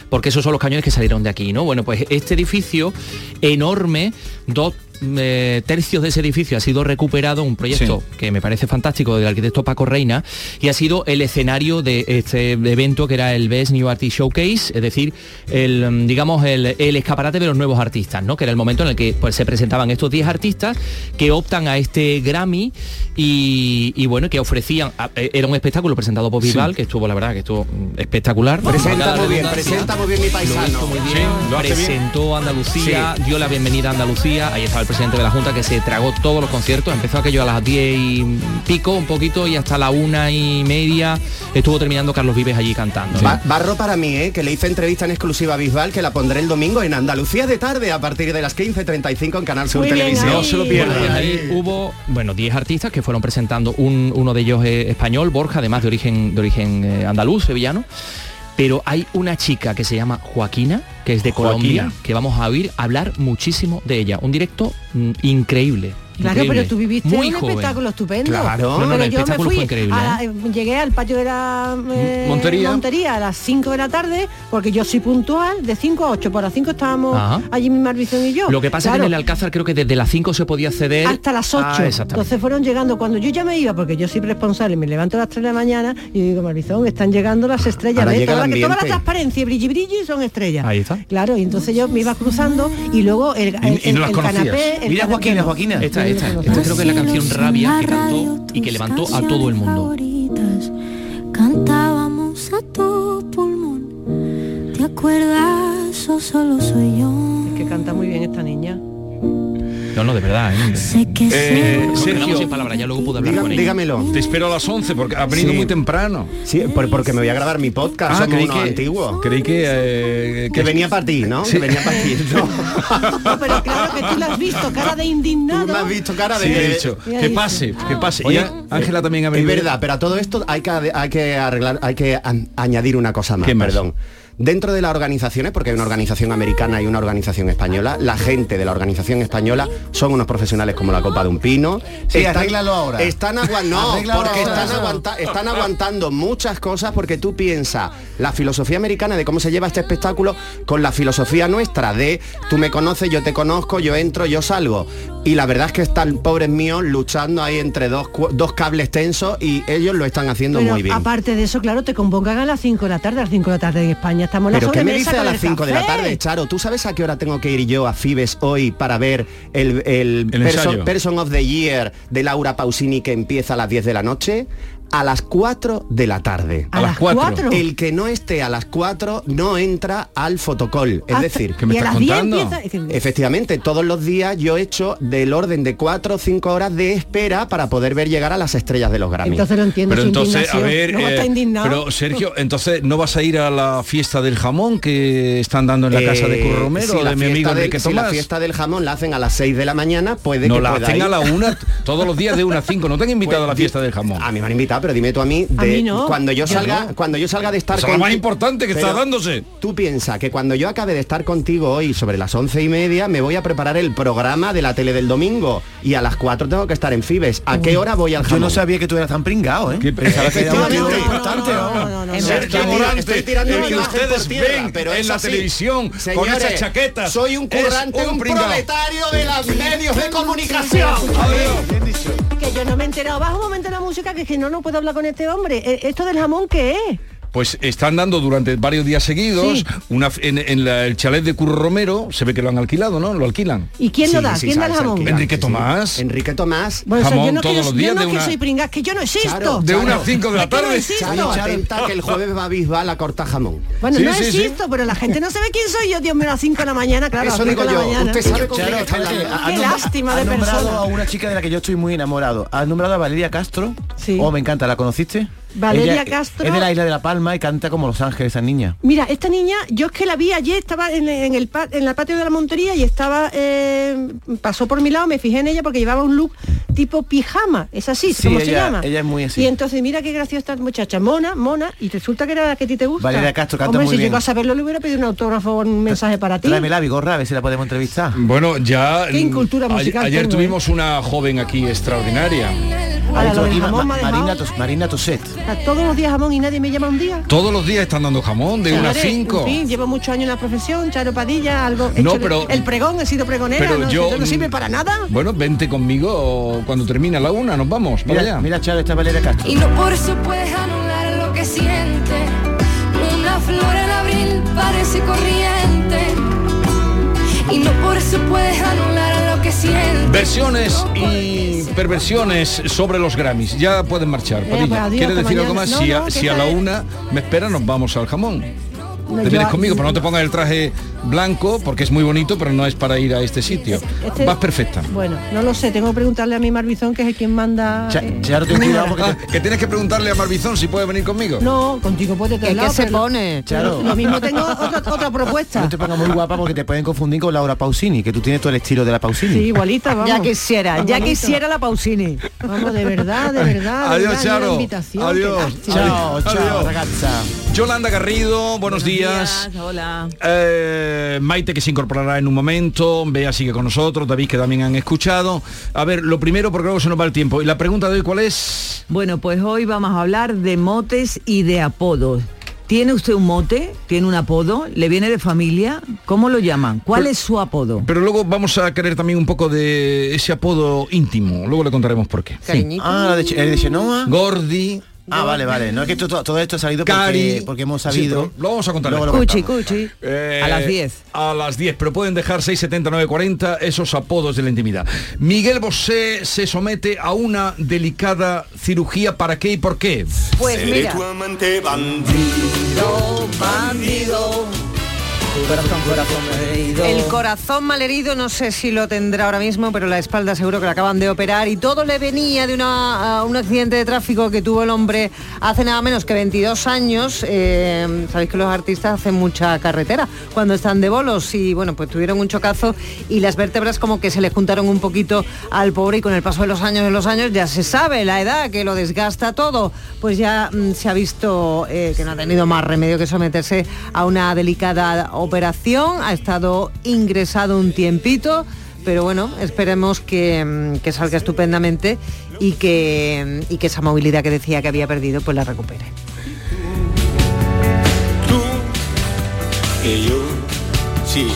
porque esos son los cañones que salieron de aquí, ¿no? Bueno, pues este edificio enorme, dos eh, tercios de ese edificio ha sido recuperado, un proyecto que me parece fantástico del arquitecto Paco Reina, y ha sido el escenario de este evento que era el Best New Artist Showcase, es decir, el, mm, digamos, el, el escaparate de los nuevos artistas, ¿no? Que era el momento en el que pues, se presentaban estos 10 artistas que optan a este Grammy y, y, bueno, que ofrecían, a- eh, era un espectáculo presentado por Vival, que estuvo, la verdad, que estuvo mm, espectacular. Presenta muy bien, presenta muy bien mi paisano. muy bien, Sí, presentó Andalucía, dio la bienvenida a Andalucía, ahí estaba presidente de la Junta que se tragó todos los conciertos, empezó aquello a las 10 y pico un poquito y hasta la una y media estuvo terminando Carlos Vives allí cantando. Ba- barro para mí, ¿eh? que le hice entrevista en exclusiva a Bisbal, que la pondré el domingo en Andalucía de tarde a partir de las 15.35 en Canal Sur Muy bien, Televisión. ahí. No se lo Bueno, pierdan. ahí hubo, bueno, 10 artistas que fueron presentando, un- uno de ellos es español, Borja, además de origen, de origen eh, andaluz, sevillano. Pero hay una chica que se llama Joaquina, que es de Joaquina. Colombia, que vamos a oír hablar muchísimo de ella. Un directo mm, increíble, Claro, increíble. pero tú viviste Muy un joven. espectáculo estupendo. Claro. No, no, pero el yo me fui a la- ¿eh? llegué al patio de la eh, Montería. a las 5 de la tarde, porque yo soy puntual, de 5 a 8, por las 5 estábamos Ajá. allí mi Marbizón y yo. Lo que pasa es que Claro, en el Alcázar creo que desde las 5 se podía acceder hasta las 8. Ah. Entonces fueron llegando, cuando yo ya me iba, porque yo soy responsable, me levanto a las 3 de la mañana y digo, Marbizón, están llegando las estrellas, ¿ves? el Toda, la- toda la transparencia, brilli brilli son estrellas. Ahí está. Claro, y entonces yo me iba cruzando y luego el, el, Y- y no el conocías. canapé... el Mira Joaquina, Joaquina. Esta, esta, esta creo que es la canción Rabia que cantó y que levantó a todo el mundo. favoritas, Cantábamos a todo pulmón. ¿Te acuerdas o solo soy yo? Que canta muy bien esta niña. No, no, de verdad, ¿eh? Sé que Eh, Sergio, sin palabras, ya luego pude hablar con dígamelo. Te espero a las 11 porque ha venido Sí. muy temprano. Sí, por- porque me voy a grabar mi podcast, Ah, somos creí unos que-. Creí que... eh, Que venía para ti, ¿no? Que venía para ti. No. No, pero claro que tú la has visto, cara de indignado. Tú me has visto cara de... Sí, he dicho, que pase, que pase. Oye, Ángela también ha Es venido. verdad, pero a todo esto hay que, hay que arreglar, hay que añadir una cosa más, ¿Qué más? perdón. Dentro de las organizaciones, porque hay una organización americana y una organización española, la gente de la organización española son unos profesionales como la copa de un pino. Sí, arréglalo ahora. Están aguantando, Arréglalo porque ahora. están, aguanta- están aguantando muchas cosas porque tú piensas la filosofía americana de cómo se lleva este espectáculo con la filosofía nuestra de tú me conoces, yo te conozco, yo entro, yo salgo. Y la verdad es que están pobres míos luchando ahí entre dos, dos cables tensos y ellos lo están haciendo Pero muy bien. aparte de eso, claro, te convocan a las 5 de la tarde, a las 5 de la tarde en España. Estamos en la ¿Pero qué me sobremesa dice a las el 5 de la tarde, Charo? ¿Tú sabes a qué hora tengo que ir yo a Fibes hoy para ver el, el, El person, ensayo. Person of the Year de Laura Pausini que empieza a las 10 de la noche? A las 4 de la tarde. A, las 4. El que no esté a las 4 no entra al fotocall. Es Hasta- decir, ¿Qué me y a estás las 10 contando? empieza- que- Efectivamente, todos los días yo he hecho del orden de 4 o 5 horas de espera para poder ver llegar a las estrellas de los Grammy. Entonces lo entiendo Pero su entonces, a ver, eh, está indignado. pero Sergio, entonces no vas a ir a la fiesta del jamón que están dando en la casa de Curro Eh, Romero, si la de mi amigo del- Enrique si la fiesta del jamón la hacen a las 6 de la mañana, puede no que la pueda hacen ir. a la una todos los días de una a cinco. No te han invitado a la Pues, fiesta del jamón. A mí me han invitado, pero dime tú a mí, A de- mí no. cuando yo Yo salga, no. cuando yo salga de estar es lo más importante que está dándose. Tú piensas que cuando yo acabe de estar contigo hoy sobre las once y media, me voy a preparar el programa de la tele del domingo y a las 4 tengo que estar en Fibes. ¿A qué hora voy al Yo jamón? no sabía que tú eras tan pringado, ¿eh? ¿Qué- Pensaba que era importante, pero en la televisión con esas chaquetas. Soy un currante, un, proletario de los medios de comunicación. Que yo no me he enterado. Baja un momento la música, que si no, no puedo hablar con este hombre. Eh, ¿Esto del jamón qué es? Pues están dando durante varios días seguidos Sí. una, en, en la- el chalet de Curro Romero, se ve que lo han alquilado, ¿no? Lo alquilan. ¿Y quién lo da? Sí, ¿Quién da el jamón? Enrique. Tomás. Enrique Tomás. Bueno, Jamón yo no, todos quiero- los yo días no de que una- soy pringas, que yo no existo. Charo, De una a Charo. cinco de la que tarde. existo. Charo, atenta que el jueves va a Bisbal a cortar jamón. Bueno, Sí, no sí, sí. existo, pero la gente no sabe quién soy yo, Dios mío, a las 5 de la mañana, claro, a Eso digo cinco de la yo. mañana. Usted sabe con quién está Qué lástima de nombrado persona. a una chica de la que yo estoy muy enamorado. ¿Has nombrado a Valeria Castro? Sí. Oh, me encanta, ¿la conociste? Valeria Ella Castro. Es de la isla de La Palma y canta como Los Ángeles, esa niña. Mira, esta niña, yo es que la vi ayer, estaba en, en el en la patio de la Montería y estaba, eh, pasó por mi lado, me fijé en ella porque llevaba un look tipo pijama, es así, Sí, ¿cómo se llama? ella es muy así. Y entonces mira qué graciosa esta muchacha, mona, mona, y resulta que era la que a ti te gusta. Valeria Castro canta Hombre, muy si bien. llego a saberlo le hubiera pedido un autógrafo o un mensaje para ti. Tráeme la Vigorra, a ver si la podemos entrevistar. Bueno, ya Qué incultura musical ayer tengo, ¿eh? tuvimos una joven aquí extraordinaria. Ahora, lo del Y Ma- jamón me ha Ma- Marina, Marina Toset. Todos los días jamón y nadie me llama un día. Todos los días están dando jamón de una a cinco. En fin, llevo muchos años en la profesión, Charo Padilla, algo. he No, pero- el pregón, he sido pregonera, pero no, yo- no sirve para nada. Bueno, vente conmigo cuando termina la una, nos vamos para Mira, allá. mira, Charo, esta Valeria Castro. Y no por eso puedes anular lo que siente. Una flor en abril parece corriente. Y no por eso puedes anular. Versiones y perversiones sobre los Grammys. Ya pueden marchar, Padilla. adiós, ¿Quieres decir algo más? si a, si la una me espera, nos vamos al jamón. No, Te yo- vienes conmigo, pero no te pongas el traje blanco porque es muy bonito, pero no es para ir a este sitio. Este- Vas perfecta. Bueno, no lo sé, tengo que preguntarle a mi Marbizón, que es el quien manda. Cha- eh, hora. porque Ah, que tienes que preguntarle a Marbizón si puede venir conmigo. No, contigo puede ¿Qué, qué se pone? Charo. Lo mismo tengo otra, otra propuesta. No te pongas muy guapa porque te pueden confundir con Laura Pausini, que tú tienes todo el estilo de la Pausini. Sí, igualita, vamos. Ya quisiera, ya quisiera la Pausini. Vamos, de verdad, de verdad. de Adiós, verdad, Charo. Adiós. Chao, chao, Adiós. ragazza. Yolanda Garrido, buenos días. Días. Hola. Eh, Maite que se incorporará en un momento, Bea sigue con nosotros, David que también han escuchado. A ver, lo primero porque luego se nos va el tiempo. ¿Y la pregunta de hoy cuál es? Bueno, pues hoy vamos a hablar de motes y de apodos. ¿Tiene usted un mote? ¿Tiene un apodo? ¿Le viene de familia? ¿Cómo lo llaman? ¿Cuál Pero- es su apodo? Pero luego vamos a querer también un poco de ese apodo íntimo. Luego le contaremos por qué. Ah, la de, el de Chenoa. Gordi. Ah, vale, vale. No es que esto- todo, todo esto ha salido Cari. porque, porque hemos sabido. lo vamos a contar Luego lo después. contamos. Cuchi. Eh, A las 10. A las 10, pero pueden dejar 679 40 esos apodos de la intimidad. Miguel Bosé se somete a una delicada cirugía. ¿Para qué y por qué? Pues mira. amante bandido, bandido. El corazón malherido, no sé si lo tendrá ahora mismo, pero la espalda seguro que la acaban de operar. Y todo le venía de una, un accidente de tráfico que tuvo el hombre hace nada menos que 22 años. Eh, Sabéis que los artistas hacen mucha carretera cuando están de bolos y bueno, pues tuvieron un chocazo y las vértebras como que se le juntaron un poquito al pobre y con el paso de los años y los años ya se sabe la edad que lo desgasta todo, pues ya mm, se ha visto eh, que no ha tenido más remedio que someterse a una delicada operación, ha estado ingresado un tiempito, pero bueno, esperemos que, mm, salga estupendamente y que, y que esa movilidad que decía que había perdido pues la recupere. Que yo, sí,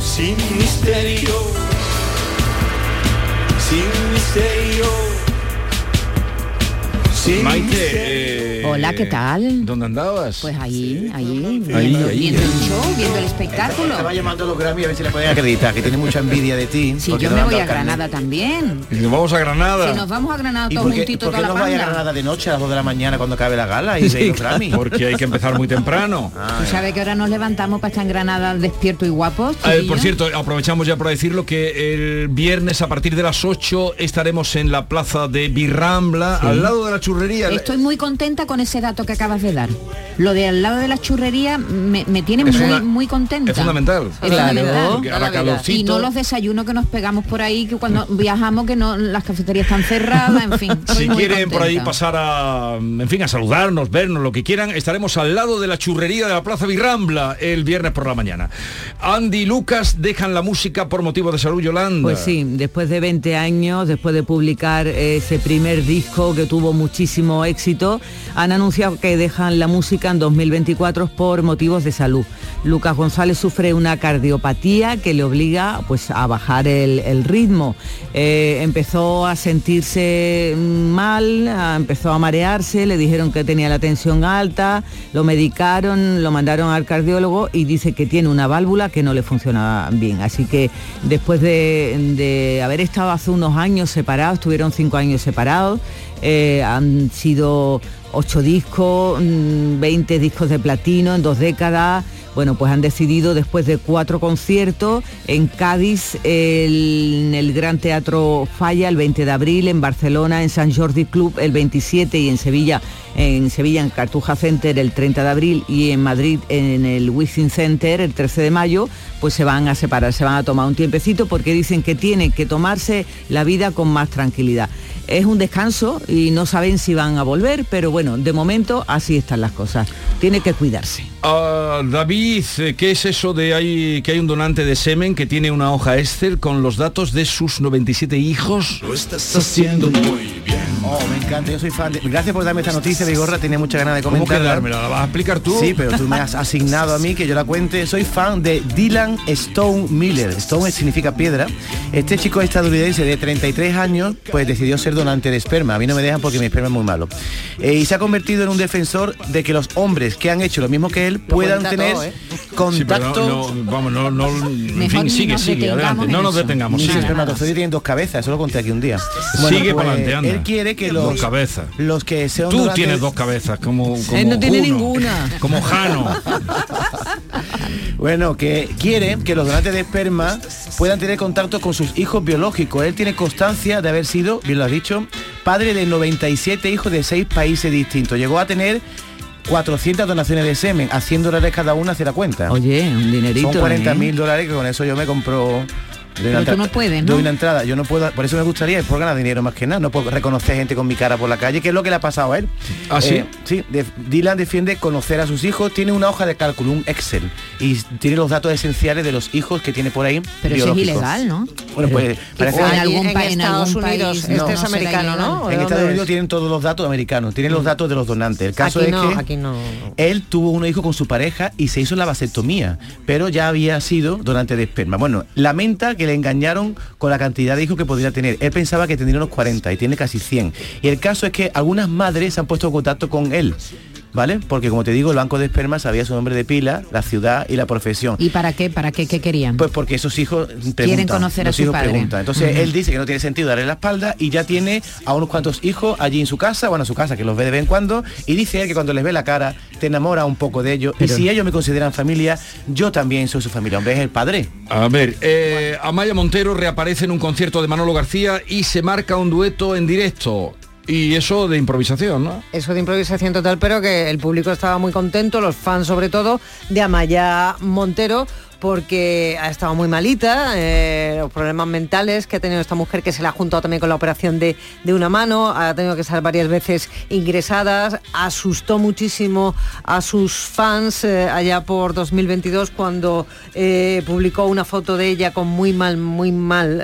sin misterio, sin misterio, Maite, eh, Hola, ¿qué tal? ¿Dónde andabas? Pues ahí, ahí, viendo, Ahí, ahí. viendo el show, viendo el espectáculo. Estaba llamando a los Grammy a ver si le pueden acreditar, que tiene mucha envidia de ti. Si porque yo me voy a. Granada también. Y nos vamos a Granada. Si nos vamos a Granada ¿Y todo juntito, por toda qué la no vaya a banda. Granada de noche a las 2 de la mañana cuando acabe la gala y ve los Grammy? Porque hay que empezar muy temprano. ¿Tú sabes que ahora nos levantamos para estar en Granada despierto y guapos? Eh, chiquillo? por cierto, aprovechamos ya para decirlo que el viernes a partir de las 8 estaremos en la plaza de Birrambla, al lado de la churrería. Estoy muy contenta con ese dato que acabas de dar. Lo de al lado de la churrería me, me tiene Es muy, una- muy contenta. es fundamental. Es Claro. Y no los desayunos que nos pegamos por ahí, que cuando viajamos, que no las cafeterías están cerradas, en fin. Si quieren por ahí pasar a, en fin, a saludarnos, vernos, lo que quieran, estaremos al lado de la churrería de la Plaza Birrambla el viernes por la mañana. Andy y Lucas dejan la música por motivo de salud, Yolanda. Pues sí, después de 20 años, después de publicar ese primer disco que tuvo muchísimo éxito, han anunciado que dejan la música en 2024 por motivos de salud. Lucas González sufre una cardiopatía que le obliga pues, a bajar el, ritmo. Eh, empezó a sentirse mal, empezó a marearse, le dijeron que tenía la tensión alta, lo medicaron, lo mandaron al cardiólogo y dice que tiene una válvula que no le funciona bien. Así que después de, de haber estado hace unos años separados, tuvieron cinco años separados, eh, han sido ocho discos, mm, 20 discos de platino en dos décadas. Bueno, pues han decidido después de cuatro conciertos en Cádiz, en el Gran Teatro Falla el 20 de abril, en Barcelona, en San Jordi Club el 27 y en Sevilla, en Sevilla en Cartuja Center el 30 de abril y en Madrid en el Wizzing Center el 13 de mayo, pues se van a separar, se van a tomar un tiempecito porque dicen que tienen que tomarse la vida con más tranquilidad. Es un descanso y no saben si van a volver, pero bueno, de momento así están las cosas. Tiene que cuidarse. Ah, David, eh, ¿qué es eso de ahí, que hay un donante de semen que tiene una hoja Excel con los datos de sus 97 hijos? Lo estás haciendo muy bien. Oh, me encanta, yo soy fan. de- Gracias por darme esta noticia, Vigorra, tenía muchas ganas de ¿Cómo que comentarla. dármela? ¿La vas a explicar tú? Sí, pero tú me has asignado a mí que yo la cuente. Soy fan de Dylan Stone Miller. Stone significa piedra. Este chico estadounidense de 33 años, pues decidió ser donante de esperma. A mí no me dejan porque mi esperma es muy malo. Eh, y se ha convertido en un defensor de que los hombres que han hecho lo mismo que él puedan tener todo, ¿eh? contacto. Sí, pero no, no, vamos, no, no, en fin, sigue, nos sigue, detengamos adelante. No nos detengamos, Mis sigue. espermatozoides tienen dos cabezas, eso lo conté aquí un día. Sigue pues, para adelante, anda. Él quiere que los, Dos cabezas. los que sean Tú tienes dos cabezas, como, como Él no tiene Juno, ninguna. Como Jano. Bueno, que quiere que los donantes de esperma puedan tener contacto con sus hijos biológicos. Él tiene constancia de haber sido, bien lo has dicho, padre de 97 hijos de seis países distintos. Llegó a tener 400 donaciones de semen, a 100 dólares cada una hace la cuenta. Oye, un dinerito. Son 40 ¿eh? mil dólares que con eso yo me compro Pero tú no puedes, ¿no? Doy una entrada, yo no puedo, por eso me gustaría, es por ganar dinero más que nada, no puedo reconocer gente con mi cara por la calle, que es lo que le ha pasado a él. Eh, ¿Ah, sí? sí, de- Dylan defiende conocer a sus hijos, tiene una hoja de cálculo, un Excel, y tiene los datos esenciales de los hijos que tiene por ahí. Pero eso es ilegal, ¿no? Bueno, pues parece en algún, en pa- en Estados algún Unidos, país este no, es americano. ¿no? En ¿De Estados Unidos es? tienen todos los datos americanos, tienen los datos de los donantes. El caso Aquí es no, que aquí no. él tuvo un hijo con su pareja y se hizo la vasectomía, pero ya había sido donante de esperma. Bueno, lamenta que le engañaron con la cantidad de hijos que podría tener. Él pensaba que tendría unos 40 y tiene casi 100. Y el caso es que algunas madres han puesto en contacto con él. ¿Vale? Porque como te digo, el banco de esperma sabía su nombre de pila, la ciudad y la profesión. ¿Y para qué? ¿Para qué? ¿Qué querían? Pues porque esos hijos preguntan, Quieren conocer a los su hijos padre. preguntan. Entonces él dice que no tiene sentido darle la espalda y ya tiene a unos cuantos hijos allí en su casa, bueno, a su casa, que los ve de vez en cuando, y dice él que cuando les ve la cara te enamora un poco de ellos. Pero- y si ellos me consideran familia, yo también soy su familia. Hombre, es el padre. A ver, eh, Amaya Montero reaparece en un concierto de Manolo García y se marca un dueto en directo. Y eso de improvisación, ¿no? Eso de improvisación total, pero que el público estaba muy contento, los fans sobre todo, de Amaya Montero, porque ha estado muy malita, eh, los problemas mentales que ha tenido esta mujer que se la ha juntado también con la operación de, de una mano, ha tenido que estar varias veces ingresadas, asustó muchísimo a sus fans eh, allá por 2022 cuando eh, publicó una foto de ella con muy mal, muy mal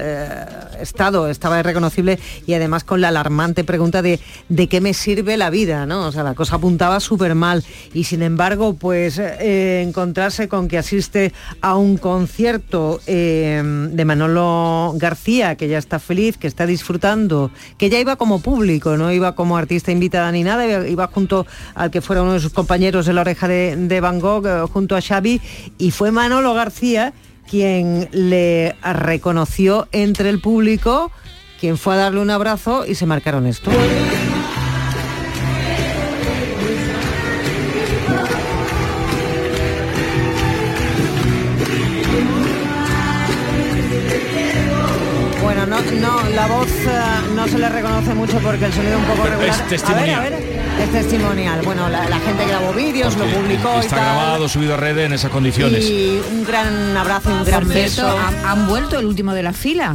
estado, estaba irreconocible y además con la alarmante pregunta de de qué me sirve la vida, ¿no? O sea, la cosa apuntaba súper mal y sin embargo, pues encontrarse con que asiste a un concierto eh, de Manolo García, que ya está feliz, que está disfrutando, que ya iba como público, no iba como artista invitada ni nada, iba, iba junto al que fuera uno de sus compañeros de la oreja de, de Van Gogh, eh, junto a Xavi, y fue Manolo García quien le reconoció entre el público, quien fue a darle un abrazo y se marcaron esto. No se le reconoce mucho porque el sonido es un poco regular. es testimonial. A ver, a ver, es testimonial. Bueno, la, la gente grabó vídeos, lo publicó y Está tal. grabado, subido a redes en esas condiciones. Y un gran abrazo y un gran beso. han, han vuelto el último de la fila.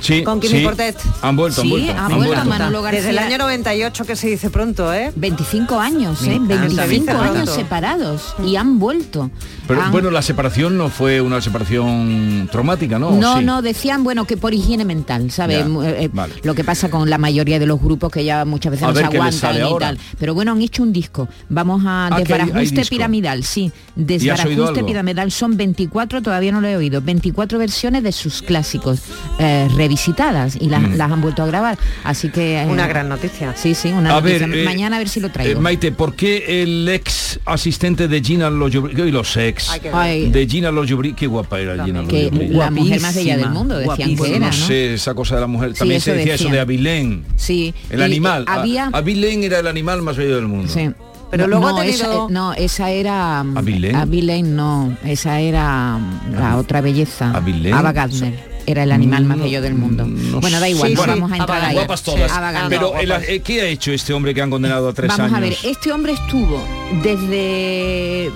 Sí, Con Kimi sí. Portet. Han vuelto, han Sí, vuelto. ha han vuelto vuelto. Manolo García. Desde el año 98 que se dice pronto, ¿eh? 25 años, ¿eh? encanta. 25 Pronto. años separados y han vuelto. Pero Han- bueno, la separación no fue una separación traumática, ¿no? No, Sí. no, decían, bueno, que por higiene mental, ¿sabes? Eh, vale. Lo que pasa con la mayoría de los grupos que ya muchas veces A no se aguantan y ahora. tal. Pero bueno, han hecho un disco. Vamos a Ah, desbarajuste piramidal, sí. ¿Y has oído Desbarajuste piramidal son 24, todavía no lo he oído, 24 versiones de sus clásicos eh, revisitadas y las, Mm. las han vuelto a grabar. Así que... eh, Una gran noticia. Sí, sí, una A noticia. ver, eh, Mañana a ver si lo Eh, traigo. Maite, ¿por qué el ex asistente de Gina Lojubri y los ex de Gina Lojubri, qué guapa era Gina que la mujer más bella del mundo, decían que Bueno, era, no ¿no? sé, esa cosa de la mujer. También eso se decía eso de Abilén. Sí. El y, animal. eh, había... A- Abilén era el animal más bello del mundo. Sí. Pero No, luego no, ha tenido- esa, eh, no, esa era ¿Abilén? Abilén no, esa era mm, la otra belleza. ¿Abilén? Ava Gardner. Era el animal más bello del mundo. bueno, da igual, Sí, no sí. vamos a entrar ahí. Guapas todas. Gardner. Pero el- eh, ¿qué ha hecho este hombre que han condenado a tres Vamos años? a ver, este hombre estuvo desde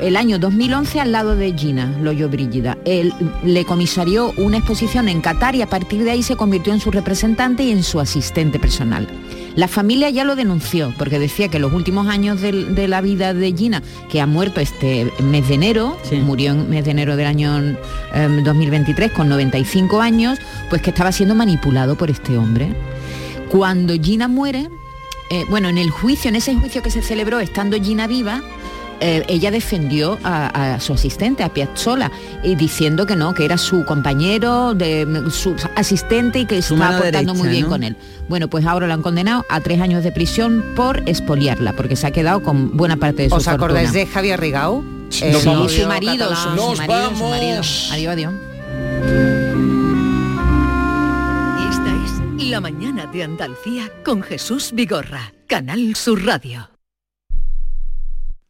el año 2011 al lado de Gina Loyo Brígida. Él le comisarió una exposición en Qatar y a partir de ahí se convirtió en su representante y en su asistente personal. La familia ya lo denunció porque decía que los últimos años de, la vida de Gina, que ha muerto este mes de enero, murió en mes de enero del año em, 2023 con 95 años, pues que estaba siendo manipulado por este hombre. Cuando Gina muere, eh, bueno, en el juicio, en ese juicio que se celebró estando Gina viva, eh, ella defendió a, a su asistente, a Piazzola, y diciendo que no, que era su compañero, de, su asistente y que Su estaba portando muy bien ¿no? con él. Bueno, pues ahora lo han condenado a tres años de prisión por expoliarla, porque se ha quedado con buena parte de su ¿Os acordáis fortuna. de Javier Rigau? Sí, su marido, su, catalán. su marido, su marido. Adiós, adiós. Esta es La mañana de Andalucía con Jesús Vigorra, Canal Sur Radio.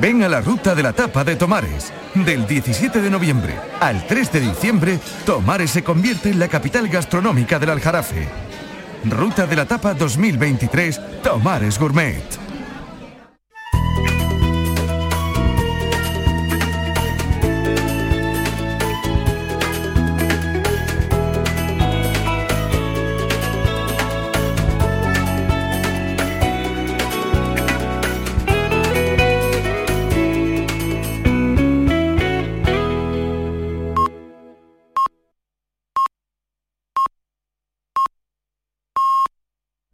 Ven a la ruta de la tapa de Tomares. Del 17 de noviembre al 3 de diciembre, Tomares se convierte en la capital gastronómica del Aljarafe. Ruta de la tapa 2023, Tomares Gourmet.